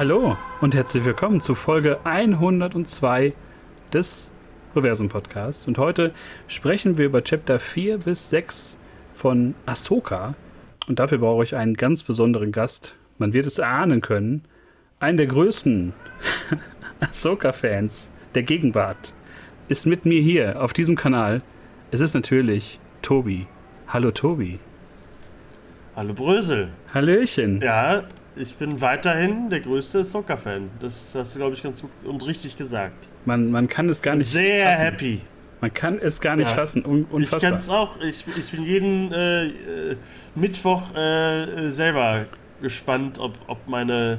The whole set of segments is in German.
Hallo und herzlich willkommen zu Folge 102 des Reversum Podcasts. Und heute sprechen wir über Chapter 4 bis 6 von Ahsoka. Und dafür brauche ich einen ganz besonderen Gast. Man wird es ahnen können. Einen der größten Ahsoka-Fans der Gegenwart ist mit mir hier auf diesem Kanal. Es ist natürlich Tobi. Hallo Tobi. Hallo Brösel. Hallöchen. Ja, ich bin weiterhin der größte Soccer-Fan. Das hast du, glaube ich, ganz gut und richtig gesagt. Man, man kann es gar nicht Sehr fassen. happy. Man kann es gar nicht ja. fassen. Un unfassbar. Ich kann es auch. Ich, ich bin jeden äh, äh, Mittwoch äh, selber gespannt, ob, ob meine,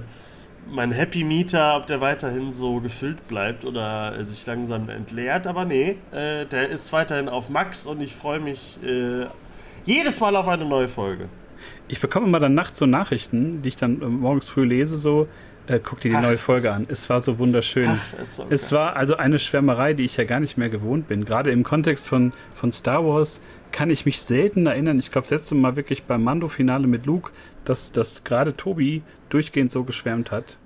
mein Happy Meter, ob der weiterhin so gefüllt bleibt oder sich langsam entleert. Aber nee, äh, der ist weiterhin auf Max und ich freue mich äh, jedes Mal auf eine neue Folge ich bekomme immer dann nachts so Nachrichten, die ich dann äh, morgens früh lese, so, äh, guck dir die Ach. neue Folge an. Es war so wunderschön. Ach, so es war also eine Schwärmerei, die ich ja gar nicht mehr gewohnt bin. Gerade im Kontext von, von Star Wars kann ich mich selten erinnern. Ich glaube, das letzte Mal wirklich beim Mando-Finale mit Luke, dass, dass gerade Tobi durchgehend so geschwärmt hat.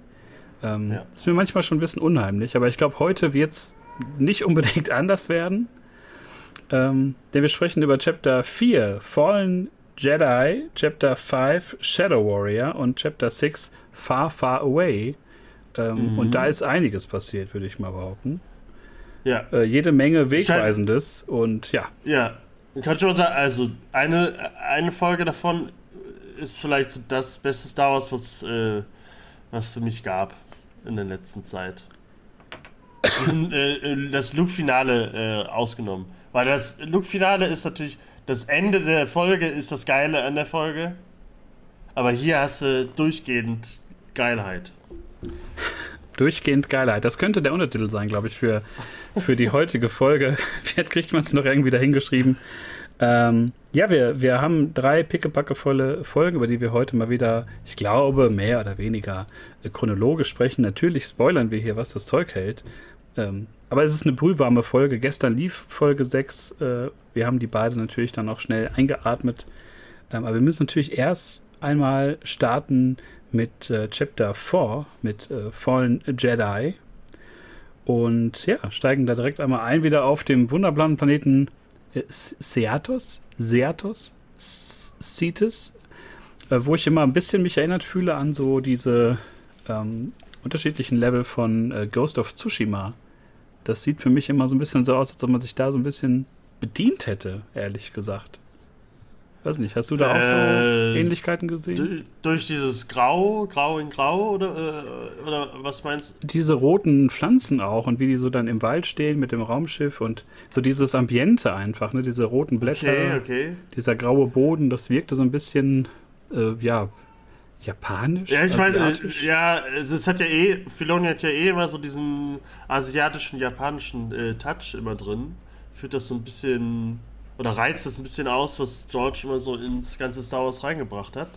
Ähm, ja. Ist mir manchmal schon ein bisschen unheimlich, aber ich glaube, heute wird es nicht unbedingt anders werden. Ähm, denn wir sprechen über Chapter 4, Fallen Jedi, Chapter 5 Shadow Warrior und Chapter 6 Far, Far Away. Ähm, mhm. Und da ist einiges passiert, würde ich mal behaupten. Ja. Äh, jede Menge Wegweisendes und ja. Ja, ich kann schon mal sagen, also eine, eine Folge davon ist vielleicht das beste Star Wars, was, äh, was für mich gab in der letzten Zeit. Diesen, äh, äh das Look-Finale äh, ausgenommen. Weil das Look-Finale ist natürlich das Ende der Folge ist das Geile an der Folge. Aber hier hast du durchgehend Geilheit. Durchgehend Geilheit. Das könnte der Untertitel sein, glaube ich, für, für die heutige Folge. Vielleicht kriegt man es noch irgendwie dahingeschrieben. Ähm, ja, wir, wir haben drei pickepackevolle Folgen, über die wir heute mal wieder, ich glaube, mehr oder weniger chronologisch sprechen. Natürlich spoilern wir hier, was das Zeug hält. Ähm, aber es ist eine brühwarme Folge. Gestern lief Folge 6. Äh, wir haben die beide natürlich dann auch schnell eingeatmet. Ähm, aber wir müssen natürlich erst einmal starten mit äh, Chapter 4, mit äh, Fallen Jedi. Und ja, steigen da direkt einmal ein, wieder auf dem wunderbaren Planeten äh, Seatos, Seatos, Cetus, äh, wo ich immer ein bisschen mich erinnert fühle an so diese ähm, unterschiedlichen Level von äh, Ghost of Tsushima das sieht für mich immer so ein bisschen so aus, als ob man sich da so ein bisschen bedient hätte, ehrlich gesagt. Weiß nicht, hast du da auch so äh, Ähnlichkeiten gesehen? Durch dieses Grau, Grau in Grau oder, äh, oder was meinst du? Diese roten Pflanzen auch und wie die so dann im Wald stehen mit dem Raumschiff und so dieses Ambiente einfach, ne? Diese roten Blätter, okay, okay. dieser graue Boden, das wirkte so ein bisschen, äh, ja, Japanisch? Ja, ich meine, ja, es hat ja eh, Filoni hat ja eh immer so diesen asiatischen, japanischen äh, Touch immer drin. Führt das so ein bisschen, oder reizt das ein bisschen aus, was George immer so ins ganze Star Wars reingebracht hat.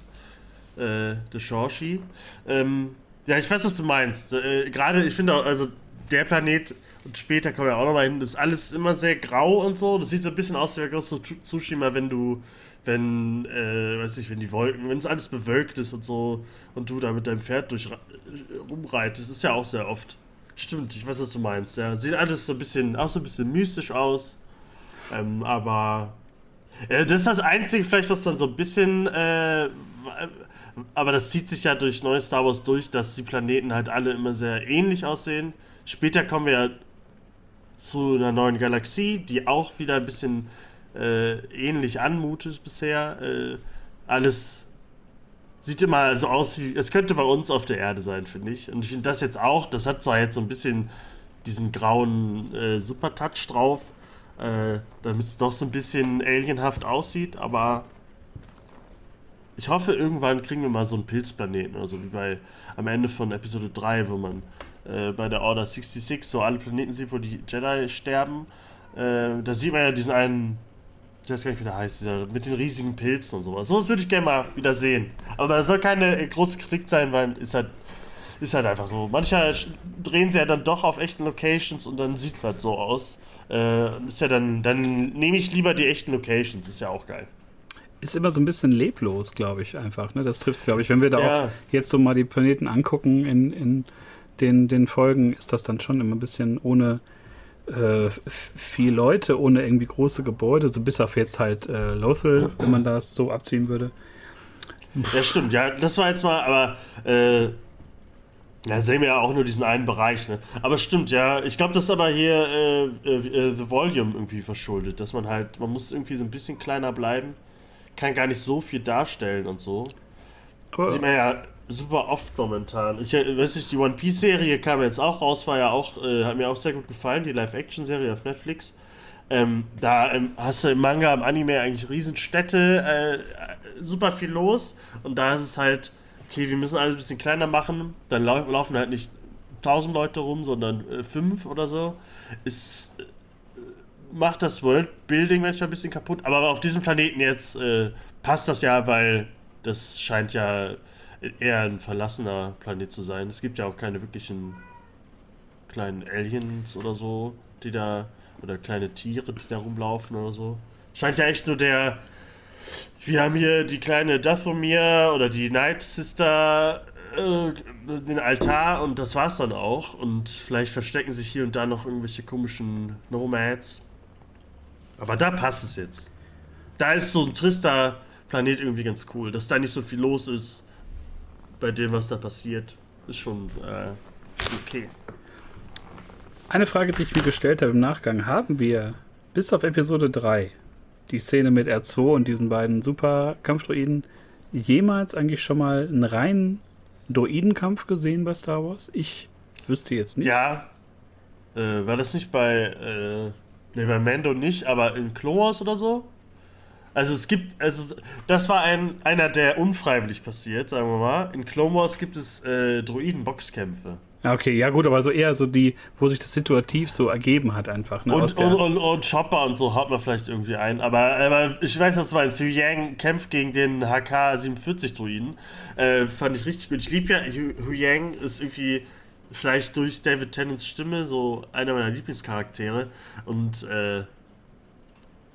Äh, der Shorshi. Ähm, ja, ich weiß, was du meinst. Äh, Gerade, ich finde auch, also der Planet, und später kommen wir auch nochmal hin, das ist alles immer sehr grau und so. Das sieht so ein bisschen aus wie Ghost of Tsushima, wenn du wenn, äh, weiß ich, wenn die Wolken, wenn es alles bewölkt ist und so und du da mit deinem Pferd durch rumreitest, ist ja auch sehr oft. Stimmt, ich weiß, was du meinst. Ja, sieht alles so ein bisschen, auch so ein bisschen mystisch aus. Ähm, aber äh, das ist das Einzige, vielleicht, was man so ein bisschen, äh, aber das zieht sich ja durch neue Star Wars durch, dass die Planeten halt alle immer sehr ähnlich aussehen. Später kommen wir ja zu einer neuen Galaxie, die auch wieder ein bisschen äh, ähnlich anmutet bisher. Äh, alles sieht immer so aus wie, es könnte bei uns auf der Erde sein, finde ich. Und ich finde das jetzt auch, das hat zwar jetzt so ein bisschen diesen grauen äh, Super-Touch drauf, äh, damit es doch so ein bisschen alienhaft aussieht, aber ich hoffe, irgendwann kriegen wir mal so einen Pilzplaneten oder so, wie bei am Ende von Episode 3, wo man äh, bei der Order 66 so alle Planeten sieht, wo die Jedi sterben. Äh, da sieht man ja diesen einen ich weiß gar nicht, wie der heißt, dieser, mit den riesigen Pilzen und sowas. Sowas würde ich gerne mal wieder sehen. Aber da soll keine große Kritik sein, weil ist halt, ist halt einfach so. Manchmal drehen sie ja dann doch auf echten Locations und dann sieht es halt so aus. Äh, ist ja dann, dann nehme ich lieber die echten Locations, ist ja auch geil. ist immer so ein bisschen leblos, glaube ich, einfach. Ne? Das trifft glaube ich. Wenn wir da Ja. auch jetzt so mal die Planeten angucken in, in den, den Folgen, ist das dann schon immer ein bisschen ohne äh, Leute, ohne irgendwie große Gebäude, so bis auf jetzt halt äh, Lothal, wenn man das so abziehen würde. Ja, stimmt, ja, das war jetzt mal, aber äh, ja, sehen wir ja auch nur diesen einen Bereich, ne? Aber stimmt, ja, ich glaube, das ist aber hier äh, äh, The Volume irgendwie verschuldet, dass man halt, man muss irgendwie so ein bisschen kleiner bleiben, kann gar nicht so viel darstellen und so. Aber, Sieht man ja super oft momentan. Ich äh, weiß nicht, die One Piece Serie kam jetzt auch raus, war ja auch, äh, hat mir auch sehr gut gefallen, die Live-Action-Serie auf Netflix. Ähm, da ähm, hast du im Manga, im Anime eigentlich Riesenstädte, äh, super viel los und da ist es halt, okay, wir müssen alles ein bisschen kleiner machen, dann lau laufen halt nicht 1000 Leute rum, sondern äh, fünf oder so. Ist, äh, macht das Worldbuilding manchmal ein bisschen kaputt, aber auf diesem Planeten jetzt äh, passt das ja, weil das scheint ja eher ein verlassener Planet zu sein. Es gibt ja auch keine wirklichen kleinen Aliens oder so, die da, oder kleine Tiere, die da rumlaufen oder so. Scheint ja echt nur der, wir haben hier die kleine Dathomir oder die Night Sister, äh, den Altar und das war's dann auch. Und vielleicht verstecken sich hier und da noch irgendwelche komischen Nomads. Aber da passt es jetzt. Da ist so ein trister Planet irgendwie ganz cool, dass da nicht so viel los ist bei dem, was da passiert. Ist schon äh, okay. Eine Frage, die ich mir gestellt habe im Nachgang, haben wir bis auf Episode 3, die Szene mit R2 und diesen beiden Super-Kampfdroiden, jemals eigentlich schon mal einen reinen Droidenkampf gesehen bei Star Wars? Ich wüsste jetzt nicht. Ja. Äh, war das nicht bei, äh, ne, bei Mando nicht, aber in Clone Wars oder so? Also es gibt, also das war ein, einer, der unfreiwillig passiert, sagen wir mal. In Clone Wars gibt es äh, Droiden-Boxkämpfe. Ja, Okay, ja gut, aber so eher so die, wo sich das situativ so ergeben hat einfach. Ne? Und, und, und, und Chopper und so haut man vielleicht irgendwie ein. Aber, aber ich weiß, was du meinst. Hu Yang kämpft gegen den HK-47-Druiden. Äh, fand ich richtig gut. Ich liebe ja, Hu, Hu Yang ist irgendwie vielleicht durch David Tennants Stimme so einer meiner Lieblingscharaktere. Und äh,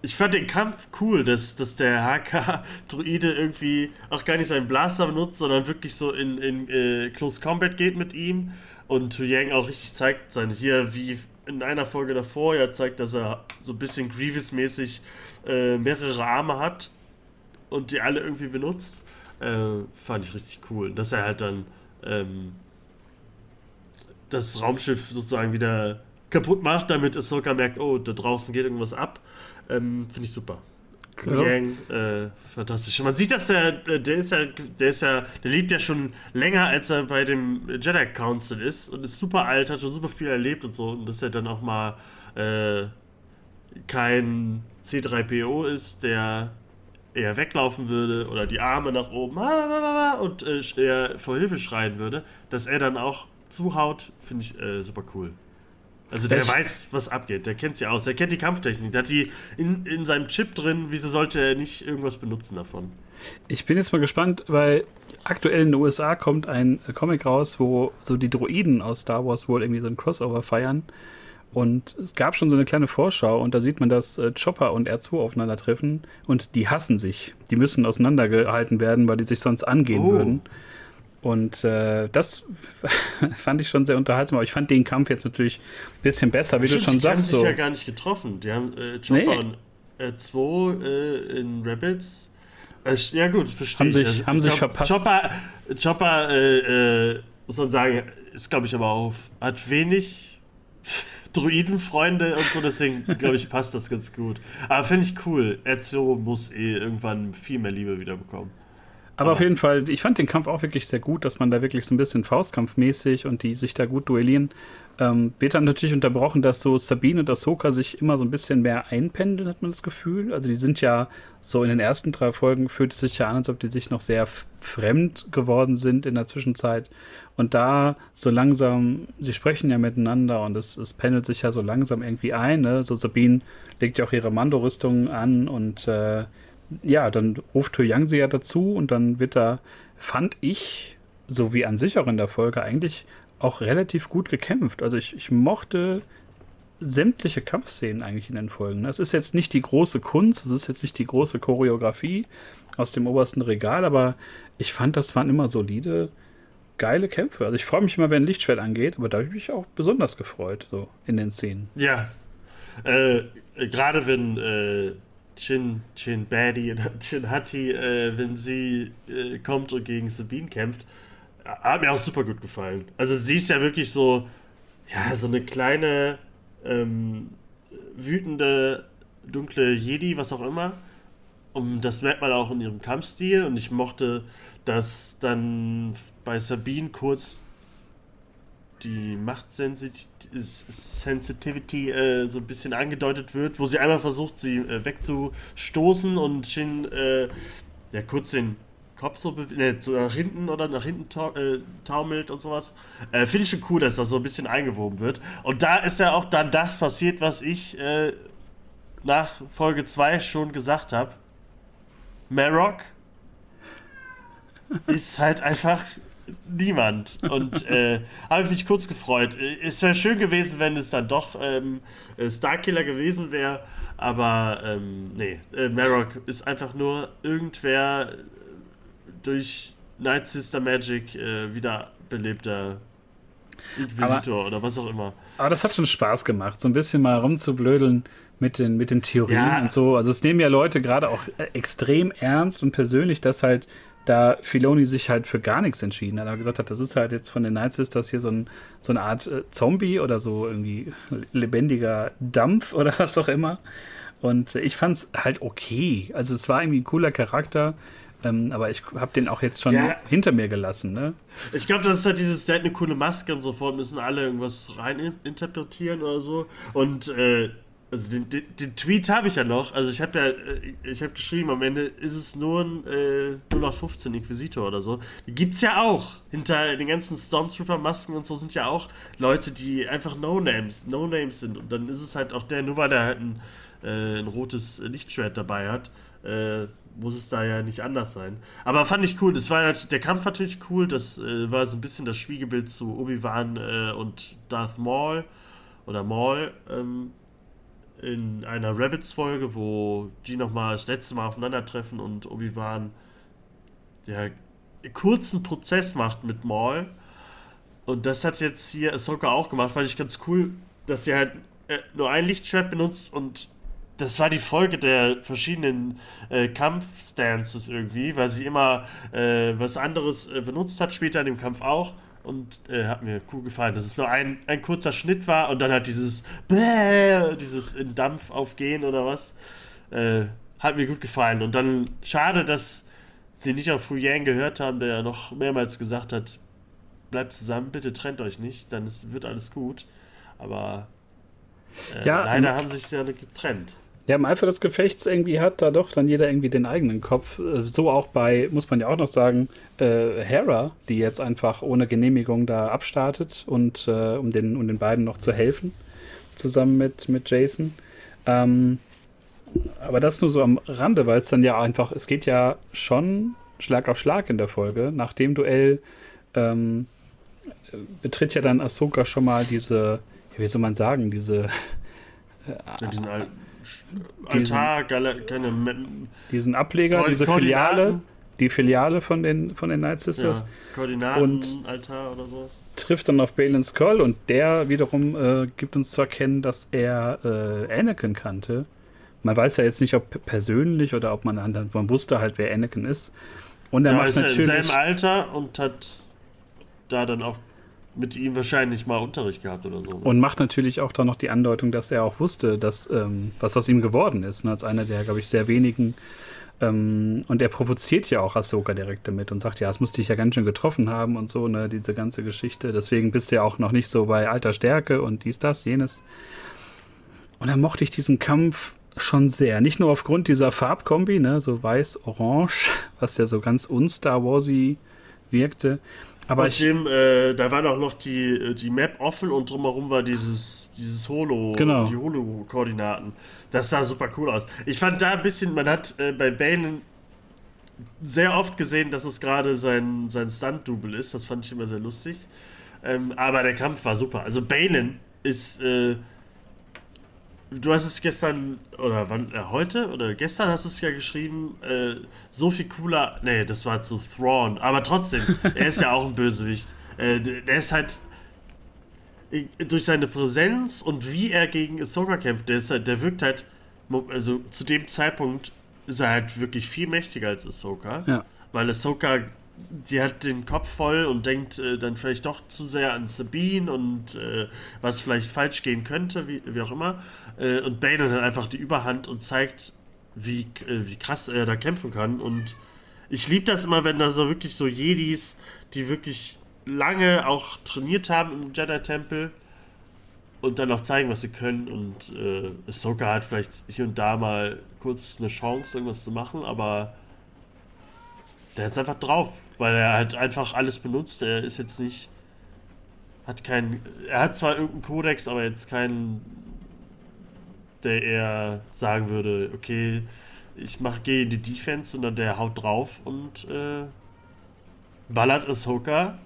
ich fand den Kampf cool, dass, dass der HK-Druide irgendwie auch gar nicht seinen Blaster benutzt, sondern wirklich so in, in äh, Close Combat geht mit ihm. Und Hu Yang auch richtig zeigt, sein hier wie in einer Folge davor ja zeigt, dass er so ein bisschen Grievous-mäßig äh, mehrere Arme hat und die alle irgendwie benutzt. Äh, fand ich richtig cool. Dass er halt dann ähm, das Raumschiff sozusagen wieder kaputt macht, damit Ahsoka merkt, oh, da draußen geht irgendwas ab. Ähm, Finde ich super. Ja. Yang, äh, fantastisch. Man sieht, dass der, der ist ja, der ist ja, der lebt ja schon länger, als er bei dem Jedi Council ist und ist super alt, hat schon super viel erlebt und so und dass er dann auch mal äh, kein C3PO ist, der eher weglaufen würde oder die Arme nach oben und äh, eher vor Hilfe schreien würde, dass er dann auch zuhaut, finde ich äh, super cool. Also der Echt? weiß, was abgeht, der kennt sie aus, der kennt die Kampftechnik, der hat die in, in seinem Chip drin, wieso sollte er nicht irgendwas benutzen davon? Ich bin jetzt mal gespannt, weil aktuell in den USA kommt ein Comic raus, wo so die Droiden aus Star Wars wohl irgendwie so ein Crossover feiern. Und es gab schon so eine kleine Vorschau und da sieht man, dass äh, Chopper und R2 aufeinandertreffen und die hassen sich. Die müssen auseinandergehalten werden, weil die sich sonst angehen Oh. würden. Und äh, das fand ich schon sehr unterhaltsam, aber ich fand den Kampf jetzt natürlich ein bisschen besser, wie Stimmt, du schon die haben sagst. sich So. ja gar nicht getroffen. Die haben äh, Chopper Nee. und R2 äh, in Rebels. Äh, ja gut, verstehe Haben ich. sich- Also, haben ich sich verpasst. Chopper, Chopper äh, äh, muss man sagen, ist glaube ich aber auch, hat wenig Druidenfreunde und so, deswegen glaube ich, passt das ganz gut. Aber finde ich cool. R2 muss eh irgendwann viel mehr Liebe wieder bekommen. Aber auf jeden Fall, ich fand den Kampf auch wirklich sehr gut, dass man da wirklich so ein bisschen Faustkampfmäßig und die sich da gut duellieren. Ähm, wird dann natürlich unterbrochen, dass so Sabine und Ahsoka sich immer so ein bisschen mehr einpendeln, hat man das Gefühl. Also die sind ja so in den ersten drei Folgen fühlt es sich ja an, als ob die sich noch sehr fremd geworden sind in der Zwischenzeit. Und da so langsam, sie sprechen ja miteinander und es, es pendelt sich ja so langsam irgendwie ein. Ne? So Sabine legt ja auch ihre Mando-Rüstung an und äh, ja, dann ruft Hu Yang sie ja dazu und dann wird da, fand ich, so wie an sich auch in der Folge, eigentlich auch relativ gut gekämpft. Also ich, ich mochte sämtliche Kampfszenen eigentlich in den Folgen. Das ist jetzt nicht die große Kunst, das ist jetzt nicht die große Choreografie aus dem obersten Regal, aber ich fand, das waren immer solide, geile Kämpfe. Also ich freue mich immer, wenn Lichtschwert angeht, aber da habe ich mich auch besonders gefreut, so in den Szenen. Ja. Äh, Gerade wenn äh, Chin, Chin Baddy oder Chin Hatti, äh, wenn sie äh, kommt und gegen Sabine kämpft, hat mir auch super gut gefallen. Also sie ist ja wirklich so, ja, so eine kleine, ähm, wütende, dunkle Jedi, was auch immer. Und das merkt man auch in ihrem Kampfstil. Und ich mochte, dass dann bei Sabine kurz die Machtsensitivity äh, so ein bisschen angedeutet wird, wo sie einmal versucht, sie äh, wegzustoßen und Shin äh, ja kurz den Kopf so, ne, so nach hinten oder nach hinten ta äh, taumelt und sowas. Äh, Finde ich schon cool, dass das so ein bisschen eingewoben wird. Und da ist ja auch dann das passiert, was ich äh, nach Folge 2 schon gesagt habe. Marok ist halt einfach niemand. Und äh, habe ich mich kurz gefreut. Es wäre schön gewesen, wenn es dann doch ähm, Starkiller gewesen wäre. Aber ähm, nee, äh, Marok ist einfach nur irgendwer durch Night Sister Magic äh, wiederbelebter Inquisitor aber, oder was auch immer. Aber das hat schon Spaß gemacht, so ein bisschen mal rumzublödeln mit den, mit den Theorien ja. und so. Also es nehmen ja Leute gerade auch äh, extrem ernst und persönlich, dass halt da Filoni sich halt für gar nichts entschieden hat. Er gesagt hat, das ist halt jetzt von den Night Sisters hier so, ein, so eine Art äh, Zombie oder so irgendwie lebendiger Dampf oder was auch immer. Und ich fand es halt okay. Also es war irgendwie ein cooler Charakter. Ähm, aber ich habe den auch jetzt schon ja. hinter mir gelassen, ne? Ich glaube, das ist halt dieses, der hat eine coole Maske und so fort, müssen alle irgendwas rein interpretieren oder so. Und äh, also den, den, den Tweet habe ich ja noch. Also ich habe ja, äh, ich habe geschrieben, am Ende ist es nur ein äh, 0815 Inquisitor oder so. Die gibt's ja auch. Hinter den ganzen Stormtrooper-Masken und so sind ja auch Leute, die einfach No-Names, No-Names sind. Und dann ist es halt auch der, nur weil der halt ein, äh, ein rotes Lichtschwert dabei hat, äh, muss es da ja nicht anders sein. Aber fand ich cool. Das war halt, der Kampf natürlich cool. Das äh, war so ein bisschen das Spiegelbild zu Obi-Wan äh, und Darth Maul oder Maul ähm, in einer Rabbits-Folge, wo die nochmal das letzte Mal aufeinandertreffen und Obi-Wan ja kurzen Prozess macht mit Maul. Und das hat jetzt hier Ahsoka auch gemacht, fand ich ganz cool, dass sie halt äh, nur ein Lichtschwert benutzt und das war die Folge der verschiedenen äh, Kampfstances irgendwie, weil sie immer äh, was anderes äh, benutzt hat, später in dem Kampf auch. Und äh, hat mir cool gefallen, dass es nur ein, ein kurzer Schnitt war und dann hat dieses Bäh, dieses in Dampf aufgehen oder was. Äh, hat mir gut gefallen. Und dann schade, dass sie nicht auf Fu Yang gehört haben, der ja noch mehrmals gesagt hat, bleibt zusammen, bitte trennt euch nicht, dann ist, wird alles gut. Aber äh, ja, leider haben sich ja getrennt. Ja, im Eifer des Gefechts irgendwie hat da doch dann jeder irgendwie den eigenen Kopf. Äh, so auch bei, muss man ja auch noch sagen, äh, Hera, die jetzt einfach ohne Genehmigung da abstartet und äh, um, den, um den beiden noch zu helfen, zusammen mit, mit Jason. Ähm, aber das nur so am Rande, weil es dann ja einfach, es geht ja schon Schlag auf Schlag in der Folge. Nach dem Duell ähm, betritt ja dann Ahsoka schon mal diese, wie soll man sagen, diese. Ja, diesen alten Altar, diesen, keine, diesen Ableger, diese Filiale, die Filiale von den, von den Night Sisters. Ja, Koordinaten, und Altar oder sowas. Trifft dann auf Balin Skull und der wiederum äh, gibt uns zu erkennen, dass er äh, Anakin kannte. Man weiß ja jetzt nicht, ob persönlich oder ob man man wusste halt, wer Anakin ist. Und er ja, macht ist natürlich. Im selben Alter und hat da dann auch mit ihm wahrscheinlich mal Unterricht gehabt oder so. Und macht natürlich auch da noch die Andeutung, dass er auch wusste, dass, ähm, was aus ihm geworden ist. Ne? Als einer der, glaube ich, sehr wenigen. Ähm, und er provoziert ja auch Ahsoka direkt damit und sagt, ja, es musste dich ja ganz schön getroffen haben und so, ne, diese ganze Geschichte. Deswegen bist du ja auch noch nicht so bei alter Stärke und dies, das, jenes. Und dann mochte ich diesen Kampf schon sehr. Nicht nur aufgrund dieser Farbkombi, ne, so weiß-orange, was ja so ganz un-Star Warsy wirkte, aber und dem, äh, da war doch noch die, äh, die Map offen und drumherum war dieses, dieses Holo, genau. die Holo-Koordinaten. Das sah super cool aus. Ich fand da ein bisschen, man hat äh, bei Bane sehr oft gesehen, dass es gerade sein, sein Stunt-Double ist. Das fand ich immer sehr lustig. Ähm, aber der Kampf war super. Also Balen ist, äh, du hast es gestern, oder wann, äh, heute, oder gestern hast du es ja geschrieben, äh, so viel cooler, nee, das war zu Thrawn, aber trotzdem, er ist ja auch ein Bösewicht. Äh, der ist halt äh, durch seine Präsenz und wie er gegen Ahsoka kämpft, der, ist halt, der wirkt halt, also zu dem Zeitpunkt ist er halt wirklich viel mächtiger als Ahsoka. Ja. Weil Ahsoka, die hat den Kopf voll und denkt äh, dann vielleicht doch zu sehr an Sabine und äh, was vielleicht falsch gehen könnte, wie, wie auch immer. Äh, und Bane hat einfach die Überhand und zeigt, wie, äh, wie krass er da kämpfen kann. Und ich liebe das immer, wenn da so wirklich so Jedis, die wirklich lange auch trainiert haben im Jedi-Tempel und dann auch zeigen, was sie können. Und äh, Ahsoka hat vielleicht hier und da mal kurz eine Chance, irgendwas zu machen, aber der hat es einfach drauf, weil er halt einfach alles benutzt. Er ist jetzt nicht. Hat keinen. Er hat zwar irgendeinen Kodex, aber jetzt keinen, der eher sagen würde, okay, ich mach, gehe in die Defense, sondern der haut drauf und äh, ballert Ahsoka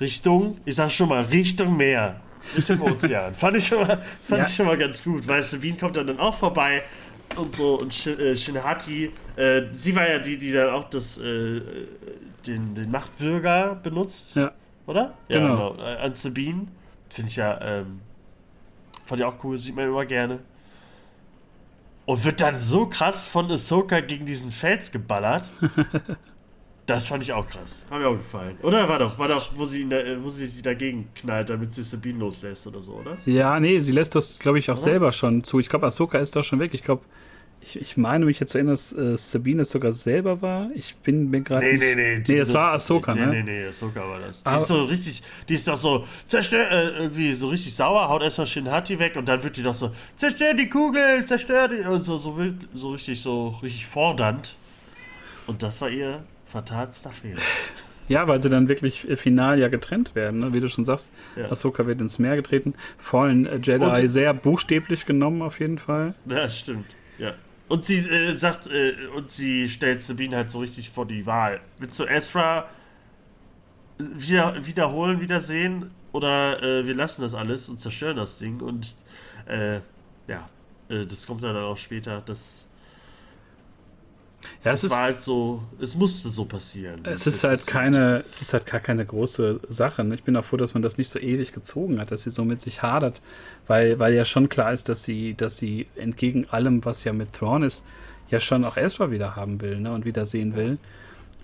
Richtung, ich sag schon mal, Richtung Meer. Richtung Ozean. fand ich schon mal, fand Ja. ich schon mal ganz gut. Weißt du, Wien kommt dann, dann auch vorbei und so. Und Shin, äh, Shinhati, äh, sie war ja die, die dann auch das, äh, den, den Machtwürger benutzt, Ja. oder? Genau. Äh, an Sabine. Finde ich ja, ähm, fand ich auch cool, sieht man immer gerne. Und wird dann so krass von Ahsoka gegen diesen Fels geballert. Das fand ich auch krass. Hat mir auch gefallen. Oder war doch, war doch, wo sie, da, äh, wo sie sie dagegen knallt, damit sie Sabine loslässt oder so, oder? Ja, nee, sie lässt das, glaube ich, auch Oder? selber schon zu. Ich glaube, Ahsoka ist da schon weg. Ich glaube, ich, ich meine mich jetzt zu erinnern, dass äh, Sabine es sogar selber war. Ich bin mir gerade. Nee, nee, nee. Nee, es war Ahsoka, nee, ne? Nee, nee, Ahsoka war das. Die Aber- ist so richtig, die ist doch so, zerstör, äh, irgendwie so richtig sauer, haut erstmal Shinhati weg und dann wird die doch so, zerstör die Kugel, zerstör die, und so, so wild, so richtig, so richtig fordernd. Und das war ihr vertatster Fehler. Ja, weil sie dann wirklich äh, final ja getrennt werden, ne? wie du schon sagst. Ja. Ahsoka wird ins Meer getreten. Fallen äh, Jedi Und- sehr buchstäblich genommen, auf jeden Fall. Ja, stimmt. Ja. Und sie äh, sagt, äh, und sie stellt Sabine halt so richtig vor die Wahl. Willst du Ezra wieder, wiederholen, wiedersehen? Oder äh, wir lassen das alles und zerstören das Ding? Und äh, ja, äh, das kommt dann auch später. Das, Ja, es ist, war halt so, es musste so passieren. es ist halt keine, es ist halt gar keine große Sache. ne? Ich bin auch froh, dass man das nicht so ewig gezogen hat, dass sie so mit sich hadert, weil, weil ja schon klar ist, dass sie, dass sie entgegen allem, was ja mit Thrawn ist, ja schon auch Ezra wieder haben will, ne, und wieder sehen will.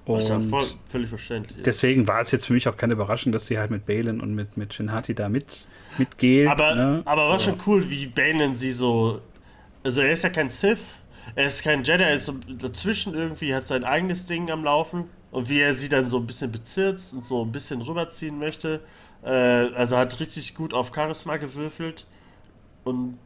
Das ist ja Und voll, völlig verständlich. deswegen war es jetzt für mich auch keine Überraschung, dass sie halt mit Balin und mit, mit Shinhati da mit, mitgeht. Aber, ne? aber war So. schon cool, wie Balin sie so. Also, er ist ja kein Sith, er ist kein Jedi, er ist so dazwischen irgendwie, hat sein eigenes Ding am Laufen. Und wie er sie dann so ein bisschen bezirzt und so ein bisschen rüberziehen möchte. Äh, also, hat richtig gut auf Charisma gewürfelt. Und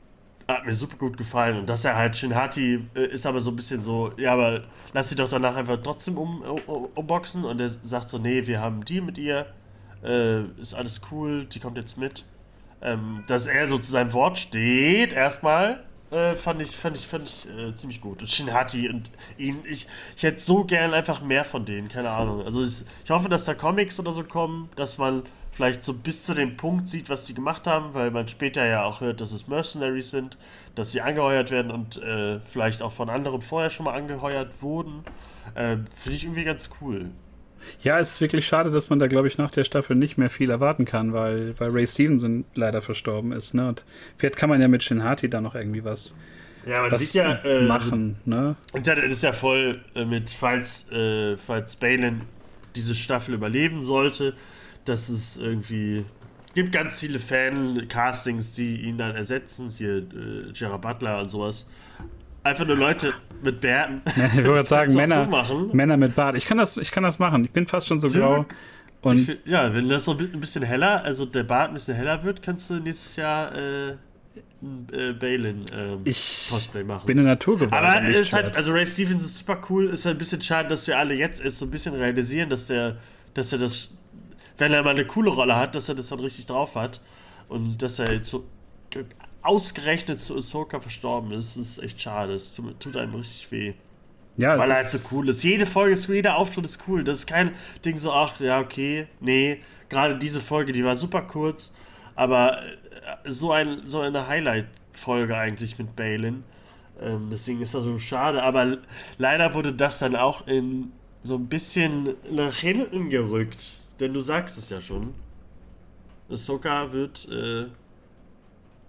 hat mir super gut gefallen. Und dass er halt Shinhati äh, ist aber so ein bisschen so, ja, aber lass sie doch danach einfach trotzdem um, um, umboxen. Und er sagt so, nee, wir haben Deal mit ihr. Äh, ist alles cool, die kommt jetzt mit ähm, dass er so zu seinem Wort steht, erstmal, äh, fand ich, fand ich, fand ich äh, ziemlich gut. Und Shinhati und ihn, ich, ich hätte so gern einfach mehr von denen, keine Ahnung. Also ich, ich hoffe, dass da Comics oder so kommen, dass man vielleicht so bis zu dem Punkt sieht, was die gemacht haben, weil man später ja auch hört, dass es Mercenaries sind, dass sie angeheuert werden und äh, vielleicht auch von anderen vorher schon mal angeheuert wurden. Äh, Finde ich irgendwie ganz cool. Ja, es ist wirklich schade, dass man da, glaube ich, nach der Staffel nicht mehr viel erwarten kann, weil, weil Ray Stevenson leider verstorben ist. Ne? Und vielleicht kann man ja mit Shinhati da noch irgendwie was, Ja, man sieht ja äh, machen. Ne? Das ist ja voll äh, mit, falls, äh, falls Balin diese Staffel überleben sollte, dass es irgendwie gibt ganz viele Fan-Castings, die ihn dann ersetzen. Hier äh, Gerard Butler und sowas. Einfach nur Leute mit Bärten. Ich wollte gerade sagen, Männer. Männer mit Bart. Ich kann, das, ich kann das machen. Ich bin fast schon so grau. Ich Und find, ja, wenn das so ein bisschen heller, also der Bart ein bisschen heller wird, kannst du nächstes Jahr äh, ein äh, Balin ähm, ich Cosplay machen. bin eine Naturgewalt. Aber am es ist halt, also Ray Stevens ist super cool. Ist halt ein bisschen schade, dass wir alle jetzt erst so ein bisschen realisieren, dass der, dass er das, wenn er mal eine coole Rolle hat, dass er das dann richtig drauf hat. Und dass er jetzt so ausgerechnet zu Ahsoka verstorben ist, ist echt schade. Es tut, tut einem richtig weh. ja, Weil es er halt so cool ist. Jede Folge ist cool, jeder Auftritt ist cool. Das ist kein Ding so, ach, ja, okay, nee. Gerade diese Folge, die war super kurz, aber äh, so, ein, so eine Highlight, Folge eigentlich mit Balin. Ähm, deswegen ist das so schade. Aber leider wurde das dann auch in so ein bisschen nach hinten gerückt. Denn du sagst es ja schon. Ahsoka wird äh,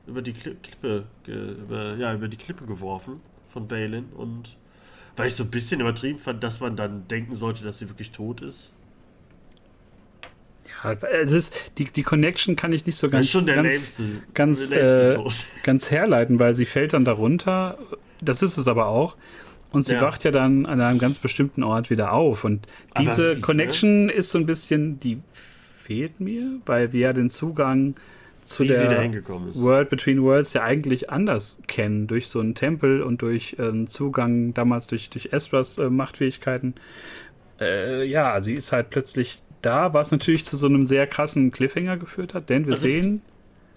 über die Klippe, über, ja, über die Klippe geworfen von Balin und weil ich so ein bisschen übertrieben fand, dass man dann denken sollte, dass sie wirklich tot ist. Ja, es ist, die, die Connection kann ich nicht so ganz, ganz, lämste, ganz, äh, ganz herleiten, weil sie fällt dann darunter. Das ist es aber auch. Und sie Ja. wacht ja dann an einem ganz bestimmten Ort wieder auf. Und diese wie, ne? Connection ist so ein bisschen, die fehlt mir, weil wir ja den Zugang zu Wie der. World Between Worlds ja eigentlich anders kennen, durch so einen Tempel und durch ähm, Zugang damals durch, durch Estras äh, Machtfähigkeiten. Äh, ja, sie ist halt plötzlich da, was natürlich zu so einem sehr krassen Cliffhanger geführt hat, denn wir Also, sehen,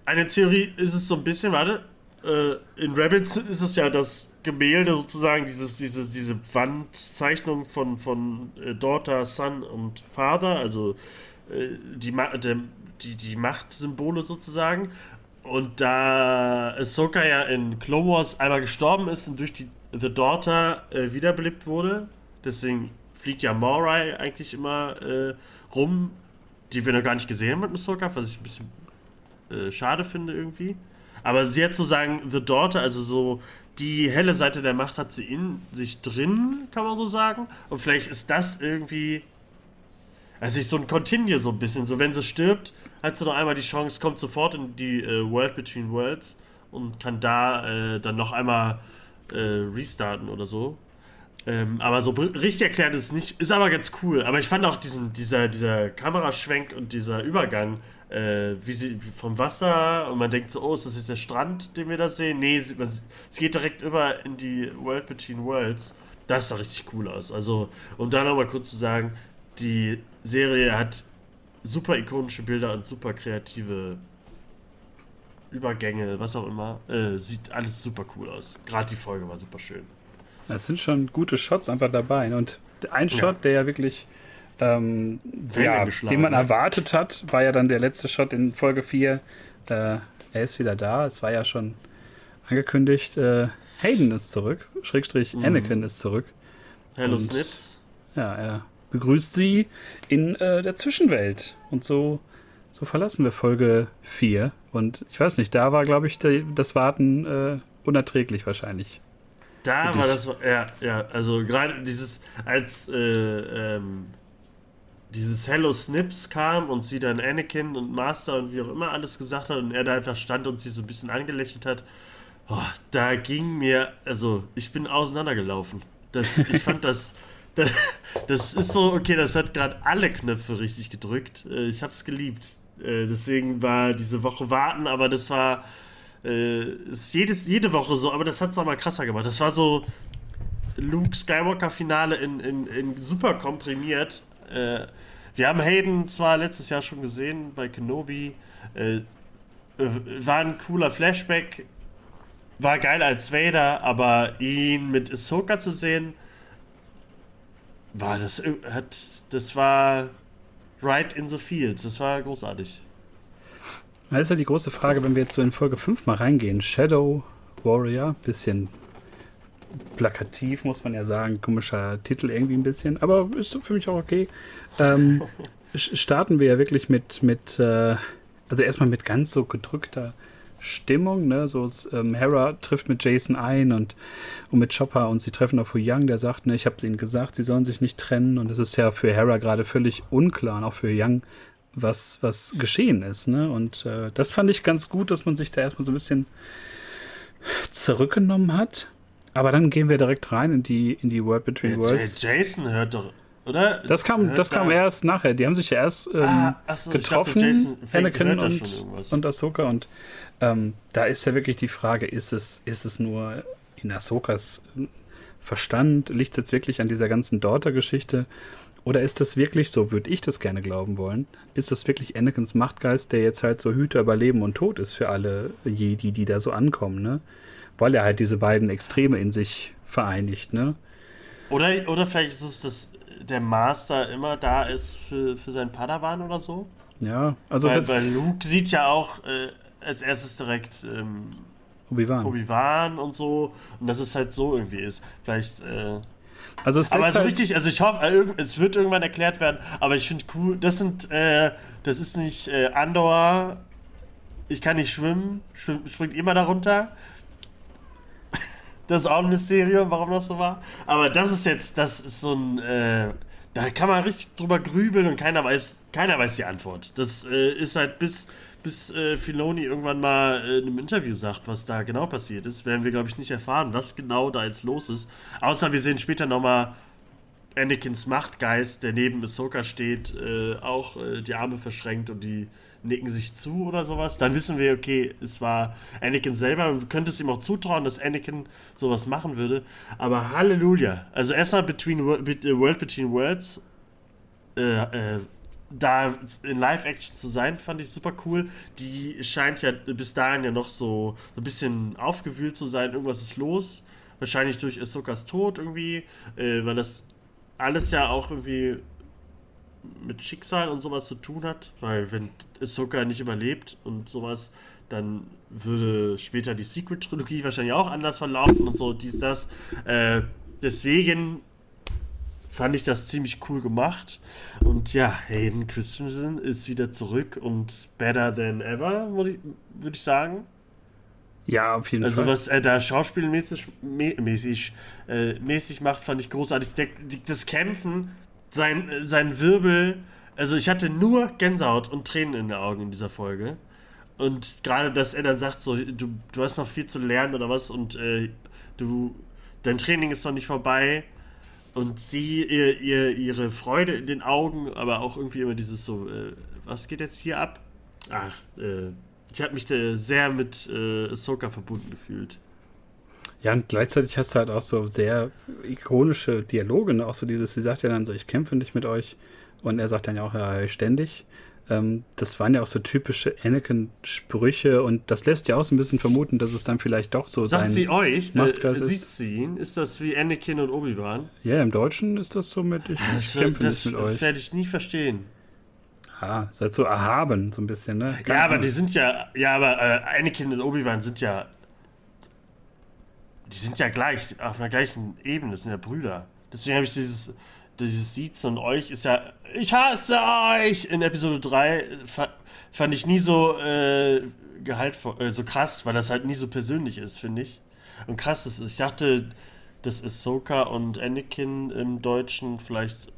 Eine Theorie ist es so ein bisschen, warte, äh, in Rabbits ist es ja das Gemälde sozusagen, dieses, diese, diese Wandzeichnung von, von äh, Daughter, Son und Father, also äh, die, der, die, die Machtsymbole sozusagen. Und da Ahsoka ja in Clone Wars einmal gestorben ist und durch die The Daughter äh, wiederbelebt wurde, deswegen fliegt ja Morai eigentlich immer äh, rum, die wir noch gar nicht gesehen haben mit Ahsoka, was ich ein bisschen äh, schade finde irgendwie. Aber sie hat sozusagen The Daughter, also so die helle Seite der Macht hat sie in sich drin, kann man so sagen. Und vielleicht ist das irgendwie. Also ist so ein Continue so ein bisschen. So wenn sie stirbt, hat sie noch einmal die Chance, kommt sofort in die äh, World Between Worlds und kann da äh, dann noch einmal äh, restarten oder so. Ähm, aber so richtig erklärt ist es nicht. Ist aber ganz cool. Aber ich fand auch diesen, dieser, dieser Kameraschwenk und dieser Übergang, äh, wie sie vom Wasser und man denkt so, oh, ist das jetzt der Strand, den wir da sehen? Nee, sie, man, es geht direkt über in die World Between Worlds. Das sah richtig cool aus. Also, um da nochmal kurz zu sagen, die Serie hat super ikonische Bilder und super kreative Übergänge, was auch immer. Äh, sieht alles super cool aus. Gerade die Folge war super schön. es sind schon gute Shots einfach dabei. Und ein Shot, der ja wirklich, ähm, ja, den man erwartet hat, war ja dann der letzte Shot in Folge 4. Äh, er ist wieder da. Es war ja schon angekündigt. Äh, Hayden ist zurück. Schrägstrich Mhm. Anakin ist zurück. Hello Und- Snips. Ja, er begrüßt sie in äh, der Zwischenwelt. Und so, so verlassen wir Folge 4. Und ich weiß nicht, da war, glaube ich, der, das Warten äh, unerträglich wahrscheinlich. Da war das, ja, ja, also gerade dieses, als äh, ähm, dieses Hello Snips kam und sie dann Anakin und Master und wie auch immer alles gesagt hat und er da einfach stand und sie so ein bisschen angelächelt hat, oh, da ging mir, also ich bin auseinandergelaufen. Das, ich fand das, das, das ist so, okay, das hat gerade alle Knöpfe richtig gedrückt. Äh, Ich hab's geliebt. Äh, Deswegen war diese Woche warten, aber das war äh, ist jedes, jede Woche so, aber das hat es auch mal krasser gemacht. Das war so Luke Skywalker Finale in, in, in super komprimiert. Wir haben Hayden zwar letztes Jahr schon gesehen bei Kenobi, war ein cooler Flashback, war geil als Vader, aber ihn mit Ahsoka zu sehen, war das, äh, hat, das war right in the fields, das war großartig. Das ist ja die große Frage, wenn wir jetzt so in Folge 5 mal reingehen. Shadow Warrior, bisschen plakativ, muss man ja sagen. Komischer Titel irgendwie ein bisschen, aber ist für mich auch okay. Ähm, starten wir ja wirklich mit, mit äh, also erstmal mit ganz so gedrückter Stimmung, ne? So es, ähm, Hera trifft mit Jason ein und, und mit Chopper und sie treffen auf Hu Yang, der sagt, ne, ich habe ihnen gesagt, sie sollen sich nicht trennen und es ist ja für Hera gerade völlig unklar und auch für Yang, was, was geschehen ist, ne? Und äh, das fand ich ganz gut, dass man sich da erstmal so ein bisschen zurückgenommen hat. Aber dann gehen wir direkt rein in die, in die World Between Worlds. Jason hört doch, oder? Das kam, Hört das kam erst nachher. Die haben sich ja erst ähm, Ah, so, getroffen, Jason Anakin und, und Ahsoka. Und ähm, da ist ja wirklich die Frage, ist es, ist es nur in Ahsokas ähm, Verstand? Liegt es jetzt wirklich an dieser ganzen Daughter-Geschichte? Oder ist das wirklich, so würde ich das gerne glauben wollen, ist das wirklich Anakins Machtgeist, der jetzt halt so Hüter über Leben und Tod ist für alle Jedi, die da so ankommen, ne? Weil er halt diese beiden Extreme in sich vereinigt, ne? Oder, oder vielleicht ist es, dass der Master immer da ist für, für seinen Padawan oder so. Ja, also weil, weil Luke sieht ja auch äh, als erstes direkt ähm, Obi-Wan. Obi-Wan und so. Und dass es halt so irgendwie ist. Vielleicht. Äh, Also es aber lässt so halt, richtig, also ich hoffe, äh, es wird irgendwann erklärt werden, aber ich finde cool, das sind, äh, das ist nicht äh, Andor, ich kann nicht schwimmen, schwimmt, springt immer darunter. Das ist auch ein Mysterium, warum das so war. Aber das ist jetzt, das ist so ein, äh, da kann man richtig drüber grübeln und keiner weiß, keiner weiß die Antwort. Das äh, ist halt bis, bis äh, Filoni irgendwann mal äh, in einem Interview sagt, was da genau passiert ist, werden wir, glaube ich, nicht erfahren, was genau da jetzt los ist. Außer wir sehen später nochmal Anakins Machtgeist, der neben Ahsoka steht, äh, auch äh, die Arme verschränkt und die nicken sich zu oder sowas. Dann wissen wir, okay, es war Anakin selber. Man könnte es ihm auch zutrauen, dass Anakin sowas machen würde. Aber Halleluja. Also erstmal Between äh, World Between Worlds. Äh, äh, da in Live-Action zu sein, fand ich super cool. Die scheint ja bis dahin ja noch so ein bisschen aufgewühlt zu sein. Irgendwas ist los. Wahrscheinlich durch Ahsokas Tod irgendwie, äh, weil das alles ja auch irgendwie mit Schicksal und sowas zu tun hat, weil wenn Ahsoka nicht überlebt und sowas, dann würde später die Secret-Trilogie wahrscheinlich auch anders verlaufen und so, dies, das. Äh, deswegen fand ich das ziemlich cool gemacht. Und ja, Hayden Christensen ist wieder zurück und better than ever, würde ich, sagen. ja, auf jeden Also Fall. was er da schauspielmäßig mä- mäßig, äh, mäßig macht, fand ich großartig. Der, das Kämpfen, sein, äh, sein Wirbel, also ich hatte nur Gänsehaut und Tränen in den Augen in dieser Folge. Und gerade, dass er dann sagt, so, du, du hast noch viel zu lernen oder was und äh, du, dein Training ist noch nicht vorbei. Und sie, ihr, ihr, ihre Freude in den Augen, aber auch irgendwie immer dieses so, äh, was geht jetzt hier ab? Ach, äh, ich habe mich sehr mit äh, Ahsoka verbunden gefühlt. Ja, und gleichzeitig hast du halt auch so sehr ikonische Dialoge, ne? auch so dieses, sie sagt ja dann so, ich kämpfe nicht mit euch und er sagt dann ja auch, ja, ständig. Ähm, das waren ja auch so typische Anakin-Sprüche und das lässt ja auch so ein bisschen vermuten, dass es dann vielleicht doch so Sagt sein... sie euch? Äh, Machtgeist ist- sieht sie ihn? Ist das wie Anakin und Obi-Wan? Ja, im Deutschen ist das so mit, ich, ich Das, kämpfe das nicht mit euch. werde ich nie verstehen. Ah, seid so erhaben, so ein bisschen, ne? Ja, aber die sind ja, ja, aber äh, Anakin und Obi-Wan sind ja, die sind ja gleich, auf einer gleichen Ebene, das sind ja Brüder. Deswegen habe ich dieses, dieses Siezen und euch ist ja, ich hasse euch in Episode 3, fa fand ich nie so äh, gehaltvoll, äh, so krass, weil das halt nie so persönlich ist, finde ich. Und krass ist, ich dachte, dass Ahsoka und Anakin im Deutschen vielleicht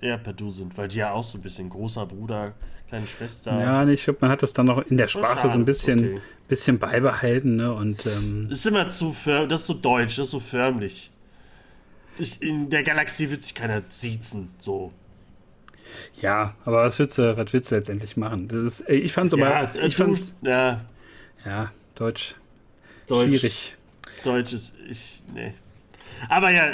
eher per Du sind, weil die ja auch so ein bisschen großer Bruder, kleine Schwester. Ja, ich glaube, man hat das dann noch in der Sprache so ein bisschen, okay. Bisschen beibehalten, ne? Und ähm, Ist immer zu förmlich, das ist so deutsch, das ist so förmlich. Ich, in der Galaxie wird sich keiner siezen, so. ja, aber was willst du, was willst du letztendlich machen? Das ist, ey, ich fand's aber, ja, äh, ich du- fand's, ja, ja, Deutsch, Deutsch, schwierig. Deutsch ist, ich, nee. Aber ja,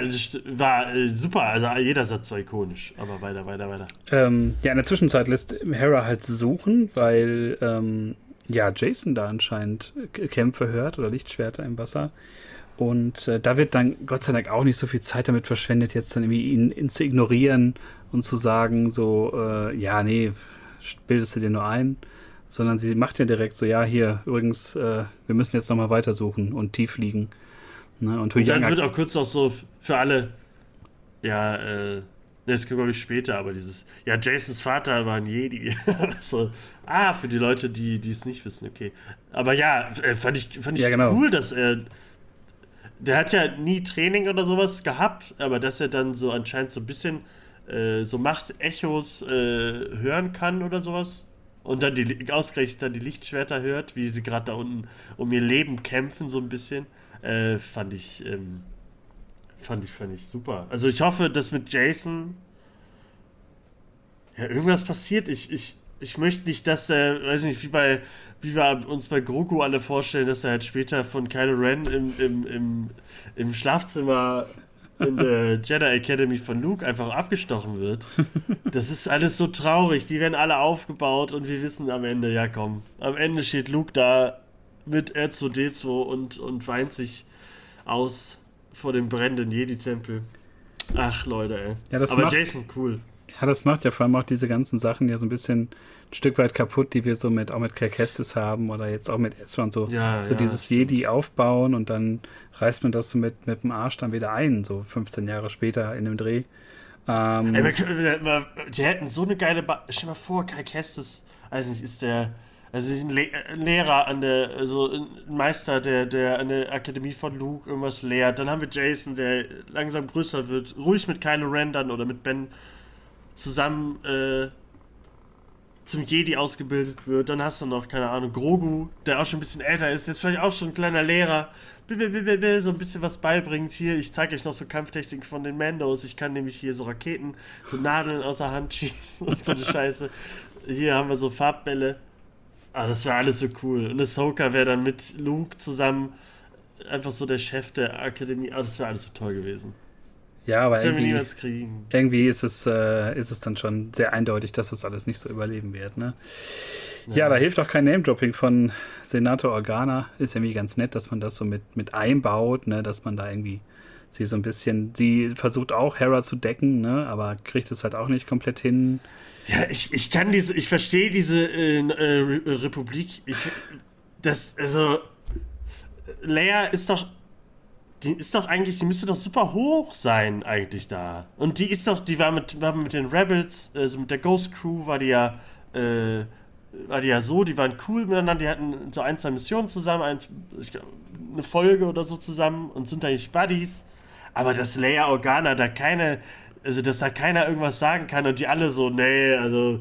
war äh, super, also jeder Satz war ikonisch, aber weiter, weiter, weiter. Ähm, ja, in der Zwischenzeit lässt Hera halt suchen, weil ähm, ja Jason da anscheinend Kämpfe hört oder Lichtschwerter im Wasser. Und äh, da wird dann Gott sei Dank auch nicht so viel Zeit damit verschwendet, jetzt dann irgendwie ihn, ihn zu ignorieren und zu sagen, so, äh, ja, nee, bildest du dir nur ein. Sondern sie macht ja direkt so, ja, hier, übrigens, äh, wir müssen jetzt nochmal weitersuchen und tief liegen. Ne? Und Und dann wird auch kurz noch so für alle, ja, äh, das kommt glaube ich später, aber dieses, ja, Jasons Vater war ein Jedi. so, ah, für die Leute, die es nicht wissen, okay. Aber ja, äh, fand ich, fand ich Ja, genau. cool, dass er, der hat ja nie Training oder sowas gehabt, aber dass er dann so anscheinend so ein bisschen äh, so Macht-Echos äh, hören kann oder sowas. Und dann die, ausgerechnet dann die Lichtschwerter hört, wie sie gerade da unten um ihr Leben kämpfen, so ein bisschen. Äh, fand ich, ähm, fand ich, fand ich super. Also ich hoffe, dass mit Jason ja irgendwas passiert. Ich, ich, ich möchte nicht, dass er, weiß nicht, wie bei, wie wir uns bei Grogu alle vorstellen, dass er halt später von Kylo Ren im, im, im, im Schlafzimmer in der Jedi Academy von Luke einfach abgestochen wird. Das ist alles so traurig. Die werden alle aufgebaut und wir wissen am Ende, ja komm, am Ende steht Luke da mit R2D2 und, und weint sich aus vor dem brennenden Jedi-Tempel. Ach, Leute, ey. Ja, das Aber macht- Jason, cool. Ja, das macht ja vor allem auch diese ganzen Sachen ja so ein bisschen ein Stück weit kaputt, die wir so mit auch mit Kerkestis haben oder jetzt auch mit Ezra und so. Ja, so ja, dieses Jedi aufbauen und dann reißt man das so mit, mit dem Arsch dann wieder ein, so 15 Jahre später in dem Dreh. Ähm, Ey, wir, wir, die hätten so eine geile. Ba Stell dir mal vor, Kerkestis, also ist der. Also ein, Le ein Lehrer an der, also ein Meister, der, der an der Akademie von Luke irgendwas lehrt. Dann haben wir Jason, der langsam größer wird, ruhig mit Kylo Ren dann oder mit Ben zusammen äh, zum Jedi ausgebildet wird. Dann hast du noch, keine Ahnung, Grogu, der auch schon ein bisschen älter ist, jetzt vielleicht auch schon ein kleiner Lehrer, so ein bisschen was beibringt. Hier, ich zeige euch noch so Kampftechniken von den Mandos. Ich kann nämlich hier so Raketen, so Nadeln aus der Hand schießen und so eine Scheiße. Hier haben wir so Farbbälle. Ah, das wäre alles so cool. Und Ahsoka wäre dann mit Luke zusammen einfach so der Chef der Akademie. Ah, das wäre alles so toll gewesen. Ja, aber irgendwie, irgendwie ist, es, äh, ist es dann schon sehr eindeutig, dass das alles nicht so überleben wird. Ne? Ja. ja, da hilft auch kein Name-Dropping von Senator Organa. Ist irgendwie ganz nett, dass man das so mit, mit einbaut, ne? dass man da irgendwie sie so ein bisschen, sie versucht auch Hera zu decken, ne? aber kriegt es halt auch nicht komplett hin. Ja, ich, ich kann diese, ich verstehe diese äh, äh, Republik. Ich, das, also, Leia ist doch die ist doch eigentlich, die müsste doch super hoch sein, eigentlich da. Und die ist doch, die war mit, war mit den Rebels, also mit der Ghost Crew war die ja, äh, war die ja so, die waren cool miteinander, die hatten so ein, zwei Missionen zusammen, ein, glaub, eine Folge oder so zusammen und sind eigentlich Buddies. Aber dass Leia Organa da keine, also dass da keiner irgendwas sagen kann und die alle so, nee, also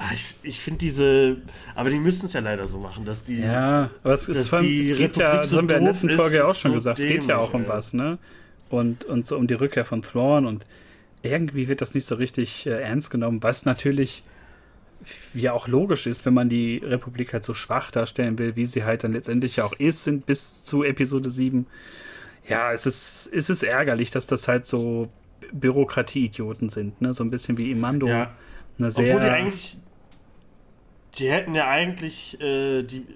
Ah, ich, ich finde diese, aber die müssen es ja leider so machen, dass die. Ja, aber es, ist von, es geht ja, so das haben wir in der letzten Folge ja auch schon so gesagt, es geht ja auch um ey. was, ne? Und, und so um die Rückkehr von Thrawn und irgendwie wird das nicht so richtig äh, ernst genommen, was natürlich ja auch logisch ist, wenn man die Republik halt so schwach darstellen will, wie sie halt dann letztendlich ja auch ist, sind bis zu Episode 7. Ja, es ist, es ist ärgerlich, dass das halt so Bürokratie-Idioten sind, ne? So ein bisschen wie Imando. Ja. Eine sehr Obwohl die eigentlich die hätten ja eigentlich, äh, die,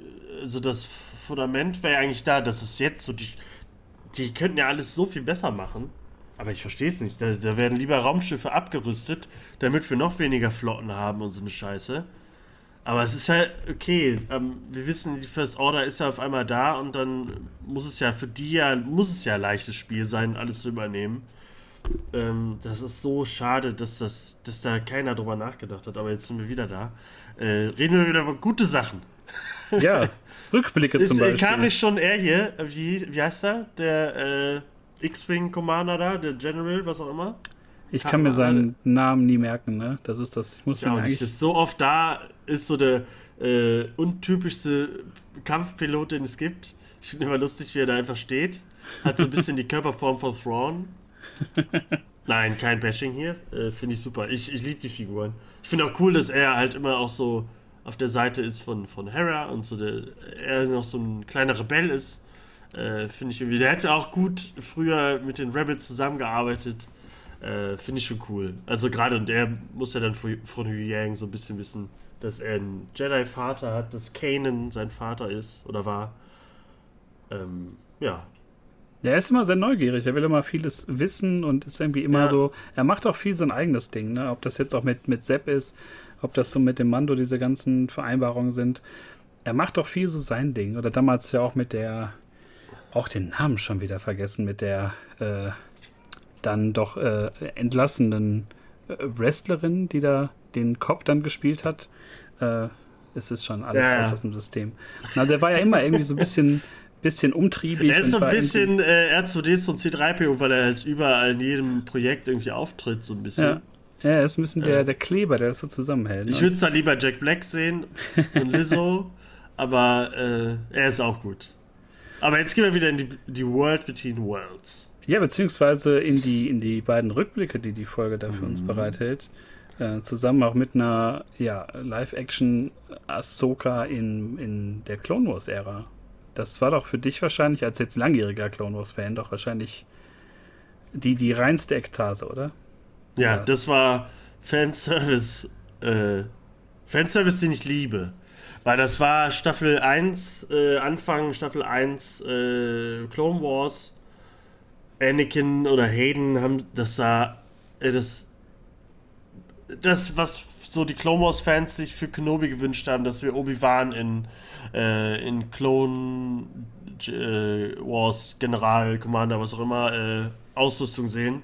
also das Fundament wäre ja eigentlich da, dass es jetzt so, die, die könnten ja alles so viel besser machen. Aber ich verstehe es nicht. Da, da, werden lieber Raumschiffe abgerüstet, damit wir noch weniger Flotten haben und so eine Scheiße. Aber es ist ja okay. Ähm, wir wissen, die First Order ist ja auf einmal da und dann muss es ja für die ja, muss es ja ein leichtes Spiel sein, alles zu übernehmen. Ähm, das ist so schade, dass, das, dass da keiner drüber nachgedacht hat. Aber jetzt sind wir wieder da. Äh, reden wir wieder über gute Sachen. Ja, Rückblicke zum äh, Beispiel. Kam nicht schon er hier, wie, wie heißt er? Der äh, X-Wing Commander da, der General, was auch immer. Ich kann mir seinen Namen nie merken, ne? Das ist das. Ich muss ja, mir eigentlich. Ist so oft da ist so der äh, untypischste Kampfpilot, den es gibt. Ich finde immer lustig, wie er da einfach steht. Hat so ein bisschen die Körperform von Thrawn. Nein, kein Bashing hier. Äh, finde ich super. Ich, ich liebe die Figuren. Ich finde auch cool, dass er halt immer auch so auf der Seite ist von, von Hera und so der, er noch so ein kleiner Rebell ist. Äh, finde ich irgendwie. Der hätte auch gut früher mit den Rebels zusammengearbeitet. Äh, finde ich schon cool. Also gerade und er muss ja dann von, Hu Yang so ein bisschen wissen, dass er einen Jedi-Vater hat, dass Kanan sein Vater ist oder war. Ähm, ja, er ist immer sehr neugierig, er will immer vieles wissen und ist irgendwie immer ja. so, er macht auch viel sein eigenes Ding, ne? Ob das jetzt auch mit, mit Sepp ist, ob das so mit dem Mando diese ganzen Vereinbarungen sind. Er macht auch viel so sein Ding. Oder damals ja auch mit der, auch den Namen schon wieder vergessen, mit der äh, dann doch äh, entlassenen äh, Wrestlerin, die da den Cop dann gespielt hat. Äh, es ist schon alles ja. aus dem System. Also er war ja immer irgendwie so ein bisschen bisschen umtriebig. Er ist so ein bisschen äh, R2D und C3PO, weil er halt überall in jedem Projekt irgendwie auftritt, so ein bisschen. Ja. Ja, er ist ein bisschen der, der Kleber, der das so zusammenhält. Ne? Ich würde zwar lieber Jack Black sehen und Lizzo, aber äh, er ist auch gut. Aber jetzt gehen wir wieder in die, die World Between Worlds. Ja, beziehungsweise in die, in die beiden Rückblicke, die die Folge da für mhm. uns bereithält. Äh, zusammen auch mit einer ja, Live-Action Ahsoka in, in der Clone Wars-Ära. Das war doch für dich wahrscheinlich, als jetzt langjähriger Clone Wars-Fan, doch wahrscheinlich die, die reinste Ekstase, oder? Ja, ja, das war Fanservice, äh, Fanservice, den ich liebe. Weil das war Staffel 1, äh, Anfang Staffel 1 äh, Clone Wars. Anakin oder Hayden haben das da, äh, das, das, was so die Clone Wars-Fans sich für Kenobi gewünscht haben, dass wir Obi-Wan in, äh, in Clone äh, Wars, General, Commander, was auch immer, äh, Ausrüstung sehen.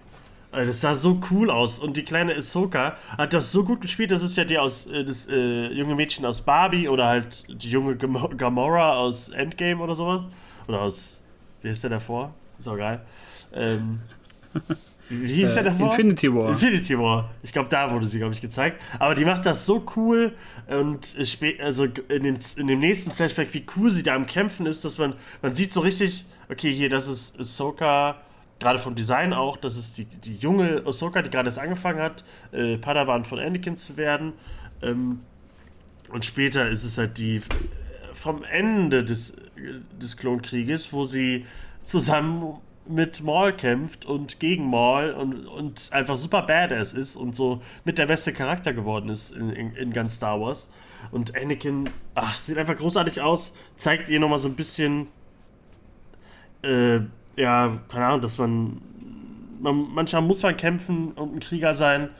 Das sah so cool aus. Und die kleine Ahsoka hat das so gut gespielt. Das ist ja die aus, äh, das äh, junge Mädchen aus Barbie oder halt die junge Gam Gamora aus Endgame oder sowas. Oder aus, wie ist der davor? Ist auch geil. Ähm, wie hieß der davor? Infinity War. Infinity War. Ich glaube, da wurde sie, glaube ich, gezeigt. Aber die macht das so cool und also in dem, in dem nächsten Flashback, wie cool sie da am Kämpfen ist, dass man, man sieht so richtig, okay, hier, das ist Ahsoka, gerade vom Design auch, das ist die, die junge Ahsoka, die gerade erst angefangen hat, äh, Padawan von Anakin zu werden. Ähm, und später ist es halt die vom Ende des, des Klonkrieges, wo sie zusammen mit Maul kämpft und gegen Maul und, und einfach super badass ist und so mit der beste Charakter geworden ist in, in, in ganz Star Wars. Und Anakin, ach, sieht einfach großartig aus, zeigt ihr nochmal so ein bisschen, äh, ja, keine Ahnung, dass man, man, manchmal muss man kämpfen und ein Krieger sein